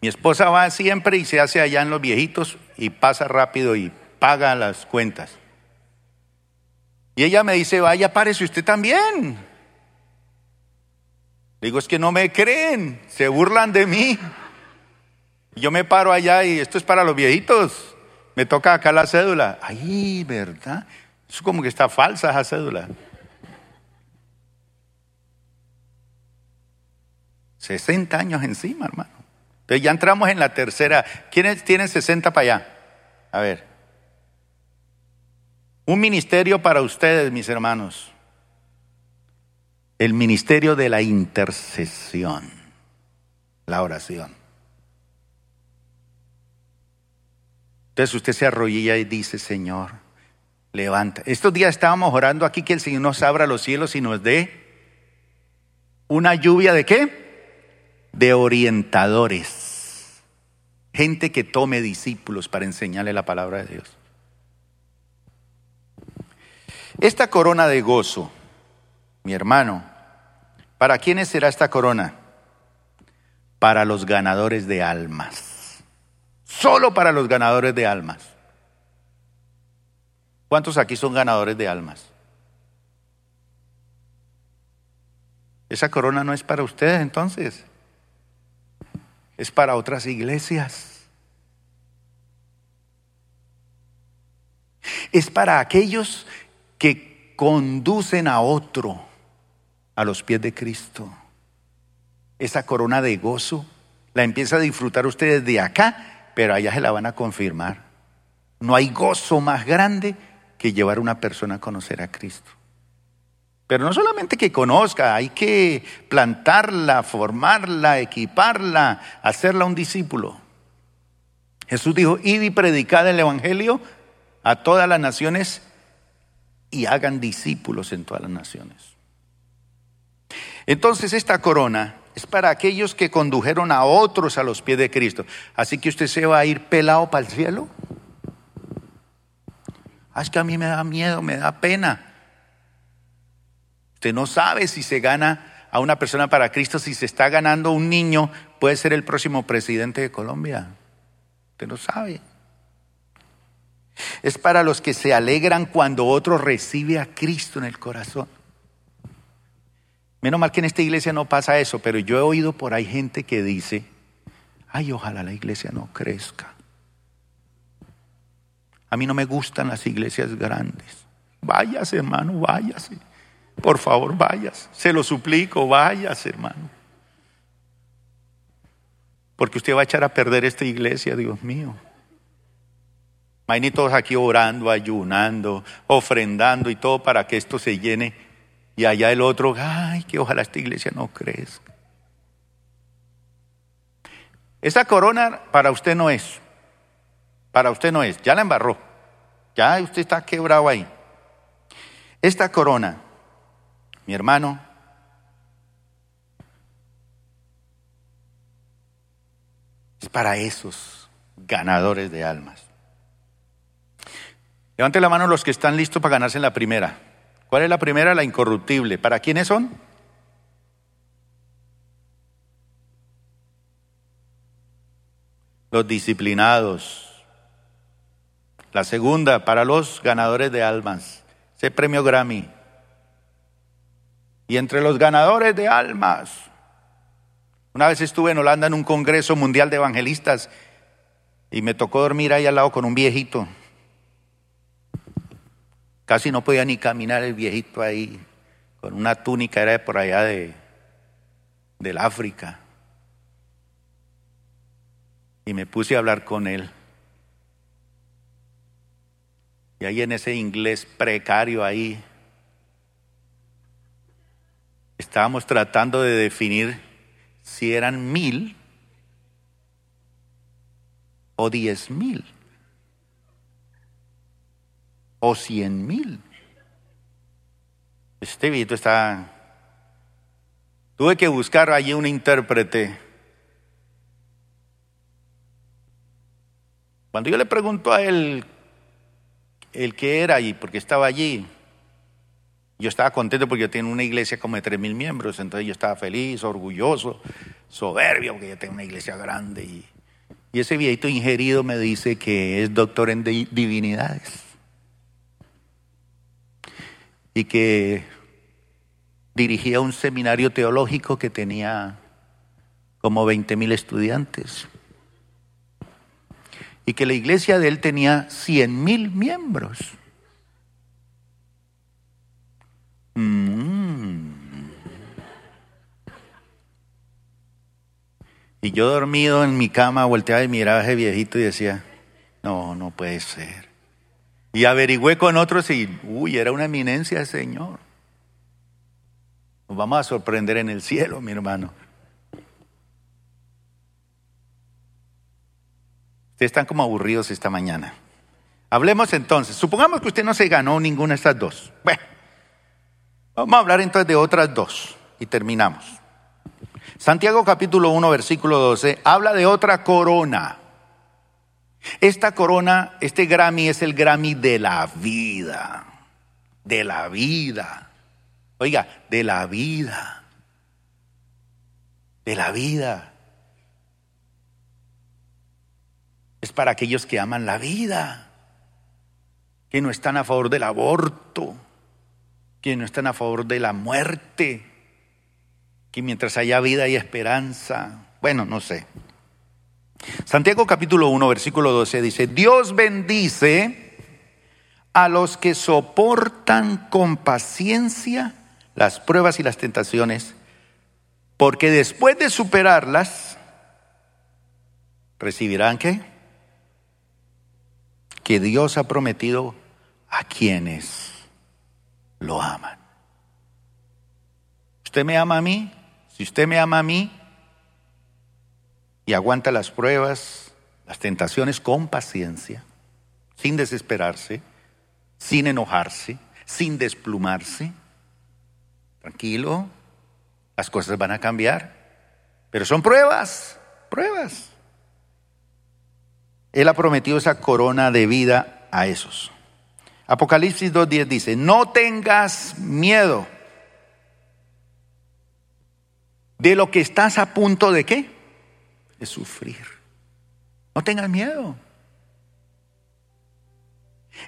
Mi esposa va siempre y se hace allá en los viejitos y pasa rápido y paga las cuentas. Y ella me dice, vaya, párese usted también. Digo, es que no me creen, se burlan de mí. Yo me paro allá y esto es para los viejitos. Me toca acá la cédula. Ay, ¿verdad? Es como que está falsa esa cédula. 60 años encima, hermano. Ya entramos en la tercera. ¿Quiénes tienen 60 para allá? A ver. Un ministerio para ustedes, mis hermanos. El ministerio de la intercesión, la oración. Entonces usted se arrodilla y dice, Señor, levanta. Estos días estábamos orando aquí que el Señor nos abra los cielos y nos dé una lluvia de qué? de orientadores, gente que tome discípulos para enseñarle la palabra de Dios. Esta corona de gozo, mi hermano, ¿para quiénes será esta corona? Para los ganadores de almas. Solo para los ganadores de almas. ¿Cuántos aquí son ganadores de almas? Esa corona no es para ustedes entonces es para otras iglesias. Es para aquellos que conducen a otro a los pies de Cristo. Esa corona de gozo la empieza a disfrutar ustedes de acá, pero allá se la van a confirmar. No hay gozo más grande que llevar a una persona a conocer a Cristo. Pero no solamente que conozca, hay que plantarla, formarla, equiparla, hacerla un discípulo. Jesús dijo, id y predicad el Evangelio a todas las naciones y hagan discípulos en todas las naciones. Entonces esta corona es para aquellos que condujeron a otros a los pies de Cristo. Así que usted se va a ir pelado para el cielo. Ah, es que a mí me da miedo, me da pena. Usted no sabe si se gana a una persona para Cristo, si se está ganando un niño, puede ser el próximo presidente de Colombia. Usted no sabe. Es para los que se alegran cuando otro recibe a Cristo en el corazón. Menos mal que en esta iglesia no pasa eso, pero yo he oído por ahí gente que dice, ay, ojalá la iglesia no crezca. A mí no me gustan las iglesias grandes. Váyase, hermano, váyase. Por favor, vayas. Se lo suplico, vayas, hermano. Porque usted va a echar a perder esta iglesia, Dios mío. Hay todos aquí orando, ayunando, ofrendando y todo para que esto se llene. Y allá el otro, ay, que ojalá esta iglesia no crezca. Esta corona para usted no es. Para usted no es. Ya la embarró. Ya usted está quebrado ahí. Esta corona mi hermano, es para esos ganadores de almas. Levante la mano los que están listos para ganarse en la primera. ¿Cuál es la primera? La incorruptible. ¿Para quiénes son? Los disciplinados. La segunda, para los ganadores de almas. Ese premio Grammy. Y entre los ganadores de almas, una vez estuve en Holanda en un congreso mundial de evangelistas y me tocó dormir ahí al lado con un viejito. Casi no podía ni caminar el viejito ahí, con una túnica, era de por allá de, del África. Y me puse a hablar con él. Y ahí en ese inglés precario ahí, Estábamos tratando de definir si eran mil o diez mil o cien mil. Este viejito está... Tuve que buscar allí un intérprete. Cuando yo le pregunto a él el que era y porque estaba allí, yo estaba contento porque yo tengo una iglesia como de tres mil miembros, entonces yo estaba feliz, orgulloso, soberbio, porque yo tengo una iglesia grande. Y, y ese viejito ingerido me dice que es doctor en divinidades y que dirigía un seminario teológico que tenía como 20 mil estudiantes y que la iglesia de él tenía 100 mil miembros. Mm. Y yo dormido en mi cama volteaba y miraba a ese viejito y decía, no, no puede ser. Y averigüé con otros y, uy, era una eminencia Señor. Nos vamos a sorprender en el cielo, mi hermano. Ustedes están como aburridos esta mañana. Hablemos entonces. Supongamos que usted no se ganó ninguna de estas dos. Bueno, Vamos a hablar entonces de otras dos y terminamos. Santiago capítulo 1 versículo 12 habla de otra corona. Esta corona, este Grammy es el Grammy de la vida, de la vida. Oiga, de la vida, de la vida. Es para aquellos que aman la vida, que no están a favor del aborto, que no están a favor de la muerte, que mientras haya vida hay esperanza. Bueno, no sé. Santiago capítulo 1, versículo 12 dice, Dios bendice a los que soportan con paciencia las pruebas y las tentaciones, porque después de superarlas, recibirán qué? Que Dios ha prometido a quienes lo aman. ¿Usted me ama a mí? Si usted me ama a mí y aguanta las pruebas, las tentaciones con paciencia, sin desesperarse, sin enojarse, sin desplumarse, tranquilo, las cosas van a cambiar. Pero son pruebas, pruebas. Él ha prometido esa corona de vida a esos. Apocalipsis 2.10 dice, no tengas miedo de lo que estás a punto de qué? De sufrir. No tengas miedo.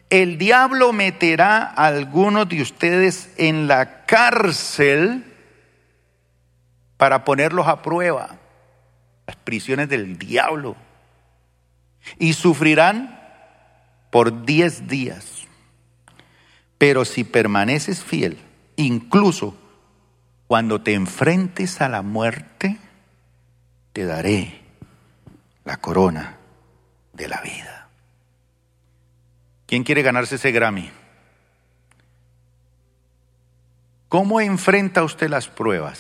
El diablo meterá a algunos de ustedes en la cárcel para ponerlos a prueba. Las prisiones del diablo. Y sufrirán por diez días. Pero si permaneces fiel, incluso cuando te enfrentes a la muerte, te daré la corona de la vida. ¿Quién quiere ganarse ese Grammy? ¿Cómo enfrenta usted las pruebas?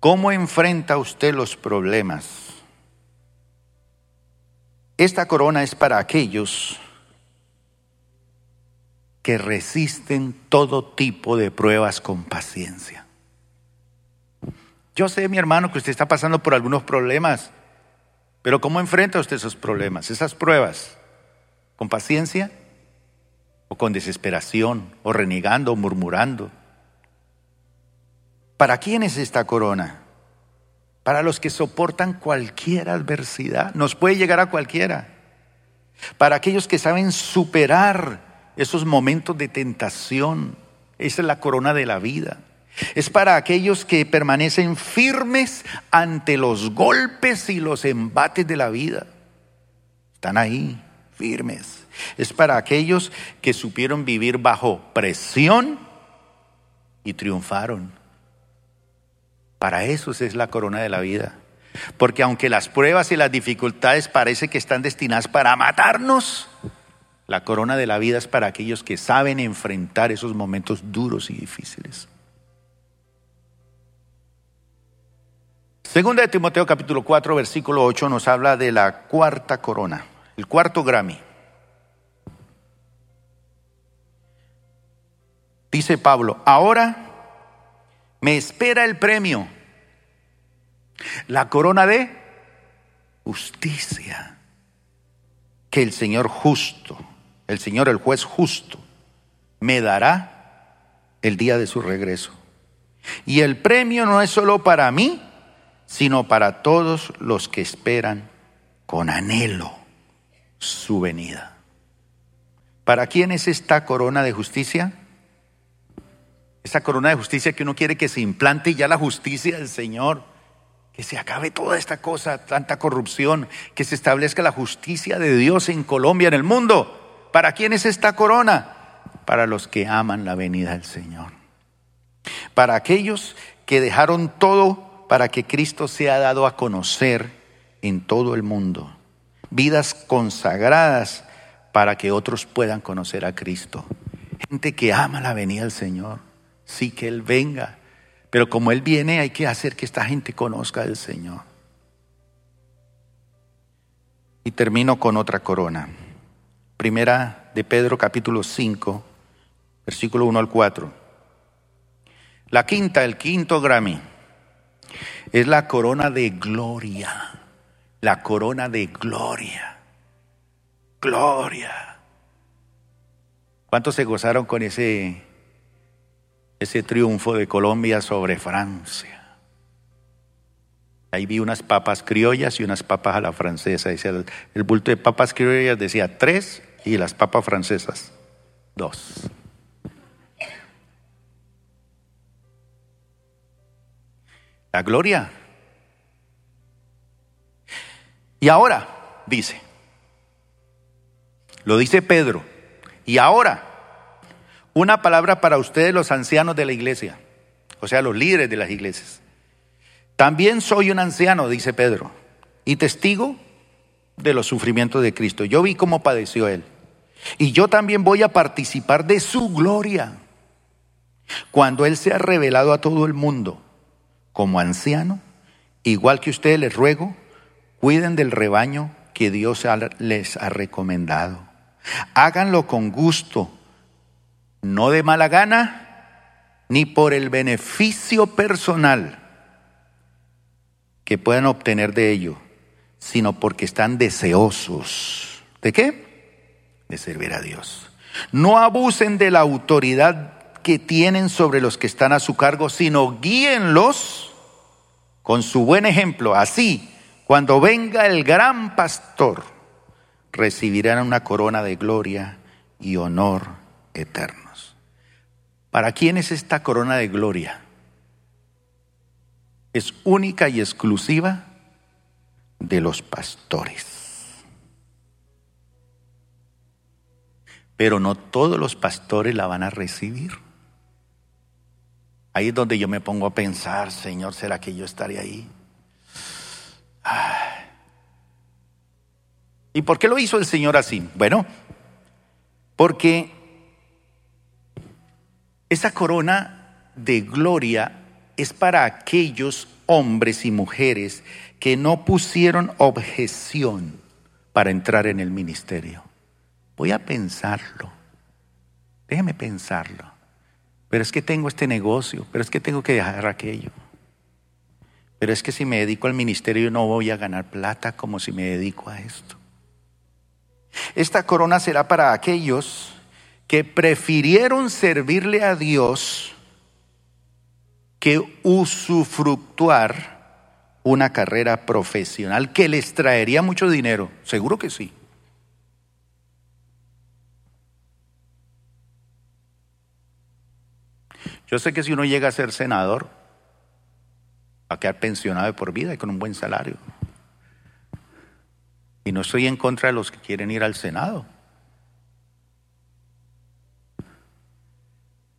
¿Cómo enfrenta usted los problemas? Esta corona es para aquellos que resisten todo tipo de pruebas con paciencia. Yo sé, mi hermano, que usted está pasando por algunos problemas, pero ¿cómo enfrenta usted esos problemas, esas pruebas? ¿Con paciencia? ¿O con desesperación? ¿O renegando? ¿O murmurando? ¿Para quién es esta corona? Para los que soportan cualquier adversidad. Nos puede llegar a cualquiera. Para aquellos que saben superar esos momentos de tentación. Esa es la corona de la vida. Es para aquellos que permanecen firmes ante los golpes y los embates de la vida. Están ahí, firmes. Es para aquellos que supieron vivir bajo presión y triunfaron. Para eso es la corona de la vida. Porque aunque las pruebas y las dificultades parece que están destinadas para matarnos, la corona de la vida es para aquellos que saben enfrentar esos momentos duros y difíciles. Segunda de Timoteo capítulo 4 versículo 8 nos habla de la cuarta corona, el cuarto Grammy. Dice Pablo, ahora me espera el premio, la corona de justicia, que el Señor justo, el Señor el juez justo, me dará el día de su regreso. Y el premio no es solo para mí, sino para todos los que esperan con anhelo su venida. ¿Para quién es esta corona de justicia? esa corona de justicia que uno quiere que se implante ya la justicia del Señor, que se acabe toda esta cosa, tanta corrupción, que se establezca la justicia de Dios en Colombia, en el mundo. ¿Para quién es esta corona? Para los que aman la venida del Señor. Para aquellos que dejaron todo para que Cristo sea dado a conocer en todo el mundo. Vidas consagradas para que otros puedan conocer a Cristo. Gente que ama la venida del Señor sí que Él venga. Pero como Él viene, hay que hacer que esta gente conozca al Señor. Y termino con otra corona. Primera de Pedro capítulo 5, versículo 1 al 4. La quinta, el quinto Grammy, es la corona de gloria. La corona de gloria. Gloria. ¿Cuántos se gozaron con ese ese triunfo de Colombia sobre Francia. Ahí vi unas papas criollas y unas papas a la francesa. el, bulto de papas criollas decía tres y las papas francesas dos. La gloria. Y ahora, dice, lo dice Pedro, y ahora una palabra para ustedes los ancianos de la iglesia, o sea, los líderes de las iglesias. También soy un anciano, dice Pedro, y testigo de los sufrimientos de Cristo. Yo vi cómo padeció él. Y yo también voy a participar de su gloria cuando Él sea revelado a todo el mundo. Como anciano, igual que ustedes les ruego, cuiden del rebaño que Dios les ha recomendado. Háganlo con gusto, no de mala gana, ni por el beneficio personal que puedan obtener de ello, sino porque están deseosos. ¿De qué? De servir a Dios. No abusen de la autoridad que tienen sobre los que están a su cargo, sino guíenlos con su buen ejemplo. Así, cuando venga el gran pastor, recibirán una corona de gloria y honor eternos. ¿Para quién es esta corona de gloria? es única y exclusiva de los pastores. Pero no todos los pastores la van a recibir. Ahí es donde yo me pongo a pensar, Señor, ¿será que yo estaré ahí? ¿Y por qué lo hizo el Señor así? Bueno, porque esa corona de gloria es para aquellos hombres y mujeres que no pusieron objeción para entrar en el ministerio. Voy a pensarlo. Déjeme pensarlo. Pero es que tengo este negocio, pero es que tengo que dejar aquello. Pero es que si me dedico al ministerio no voy a ganar plata como si me dedico a esto. Esta corona será para aquellos que prefirieron servirle a Dios que usufructuar una carrera profesional que les traería mucho dinero. Seguro que sí. Yo sé que si uno llega a ser senador, va a quedar pensionado de por vida y con un buen salario. Y no estoy en contra de los que quieren ir al Senado.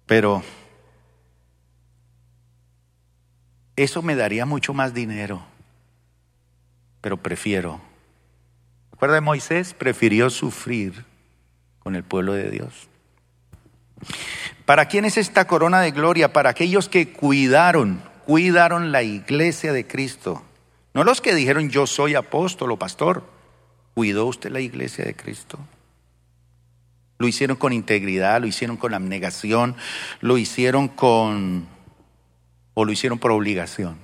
Pero Eso me daría mucho más dinero, pero prefiero. ¿Recuerda de Moisés? Prefirió sufrir con el pueblo de Dios. ¿Para quién es esta corona de gloria? Para aquellos que cuidaron, cuidaron la iglesia de Cristo. No los que dijeron yo soy apóstol o pastor. ¿Cuidó usted la iglesia de Cristo? Lo hicieron con integridad, lo hicieron con abnegación, lo hicieron con o lo hicieron por obligación.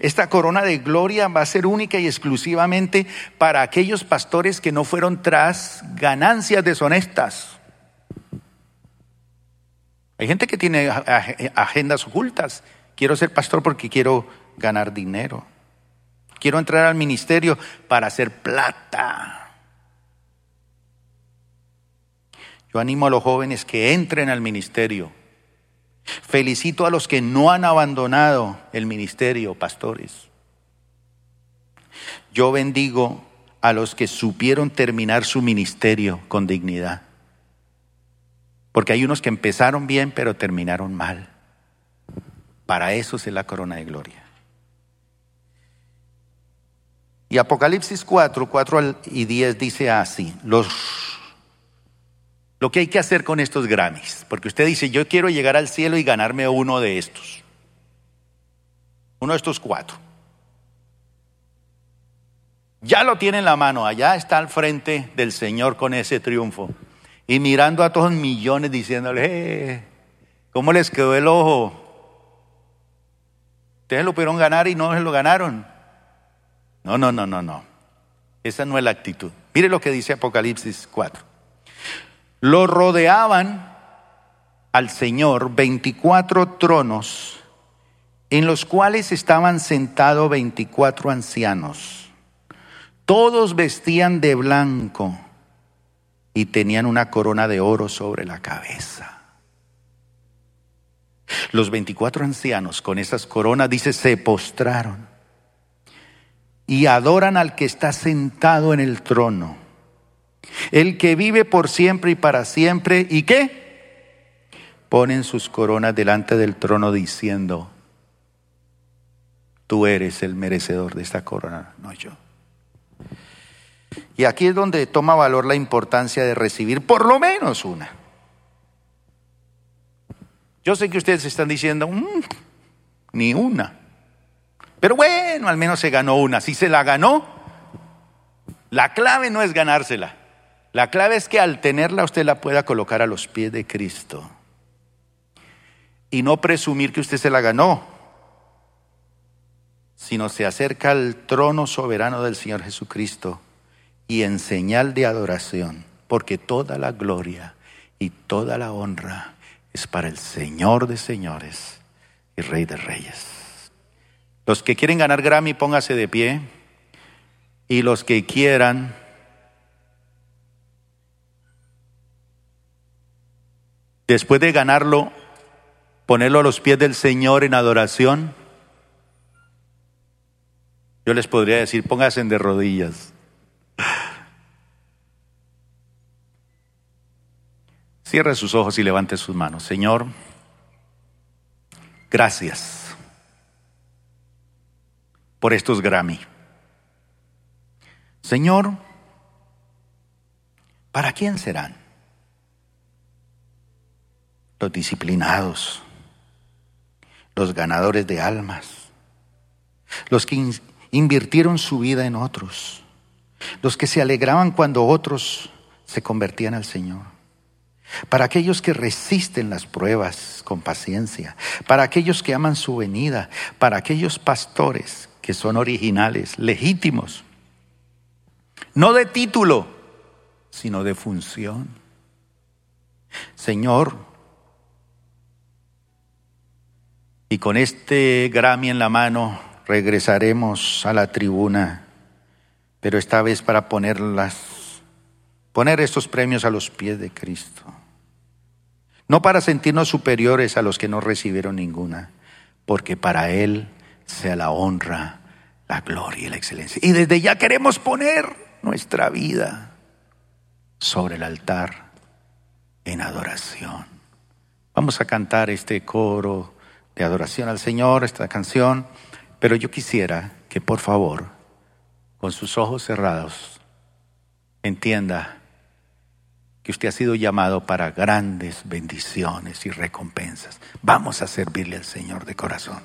Esta corona de gloria va a ser única y exclusivamente para aquellos pastores que no fueron tras ganancias deshonestas. Hay gente que tiene agendas ocultas. Quiero ser pastor porque quiero ganar dinero. Quiero entrar al ministerio para hacer plata. Yo animo a los jóvenes que entren al ministerio Felicito a los que no han abandonado el ministerio, pastores. Yo bendigo a los que supieron terminar su ministerio con dignidad. Porque hay unos que empezaron bien pero terminaron mal. Para eso es la corona de gloria. Y Apocalipsis 4, 4 y 10 dice así, los lo que hay que hacer con estos Grammys. Porque usted dice, yo quiero llegar al cielo y ganarme uno de estos. Uno de estos cuatro. Ya lo tiene en la mano, allá está al frente del Señor con ese triunfo. Y mirando a todos millones diciéndole, eh, ¿cómo les quedó el ojo? Ustedes lo pudieron ganar y no se lo ganaron. No, no, no, no, no. Esa no es la actitud. Mire lo que dice Apocalipsis 4. Lo rodeaban al Señor 24 tronos en los cuales estaban sentados 24 ancianos. Todos vestían de blanco y tenían una corona de oro sobre la cabeza. Los 24 ancianos con esas coronas, dice, se postraron y adoran al que está sentado en el trono el que vive por siempre y para siempre, ¿y qué? Ponen sus coronas delante del trono diciendo, tú eres el merecedor de esta corona, no yo. Y aquí es donde toma valor la importancia de recibir por lo menos una. Yo sé que ustedes están diciendo, mm, ni una. Pero bueno, al menos se ganó una. Si se la ganó, la clave no es ganársela. La clave es que al tenerla usted la pueda colocar a los pies de Cristo. Y no presumir que usted se la ganó, sino se acerca al trono soberano del Señor Jesucristo y en señal de adoración, porque toda la gloria y toda la honra es para el Señor de señores y Rey de reyes. Los que quieren ganar Grammy, póngase de pie. Y los que quieran después de ganarlo, ponerlo a los pies del Señor en adoración, yo les podría decir, pónganse de rodillas. Cierre sus ojos y levante sus manos. Señor, gracias por estos Grammy. Señor, ¿para quién serán? Los disciplinados, los ganadores de almas, los que invirtieron su vida en otros, los que se alegraban cuando otros se convertían al Señor para aquellos que resisten las pruebas con paciencia, para aquellos que aman su venida, para aquellos pastores que son originales, legítimos, no de título, sino de función. Señor, y con este Grammy en la mano regresaremos a la tribuna, pero esta vez para ponerlas, poner estos premios a los pies de Cristo no para sentirnos superiores a los que no recibieron ninguna, porque para Él sea la honra, la gloria y la excelencia. Y desde ya queremos poner nuestra vida sobre el altar en adoración. Vamos a cantar este coro de adoración al Señor, esta canción, pero yo quisiera que por favor, con sus ojos cerrados, entienda usted ha sido llamado para grandes bendiciones y recompensas. Vamos a servirle al Señor de corazón.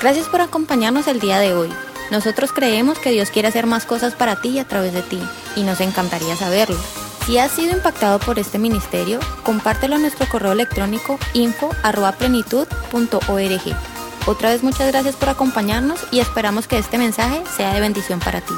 Gracias por acompañarnos el día de hoy. Nosotros creemos que Dios quiere hacer más cosas para ti a través de ti y nos encantaría saberlo. Si has sido impactado por este ministerio, compártelo a nuestro correo electrónico info@plenitud.org. Otra vez muchas gracias por acompañarnos y esperamos que este mensaje sea de bendición para ti.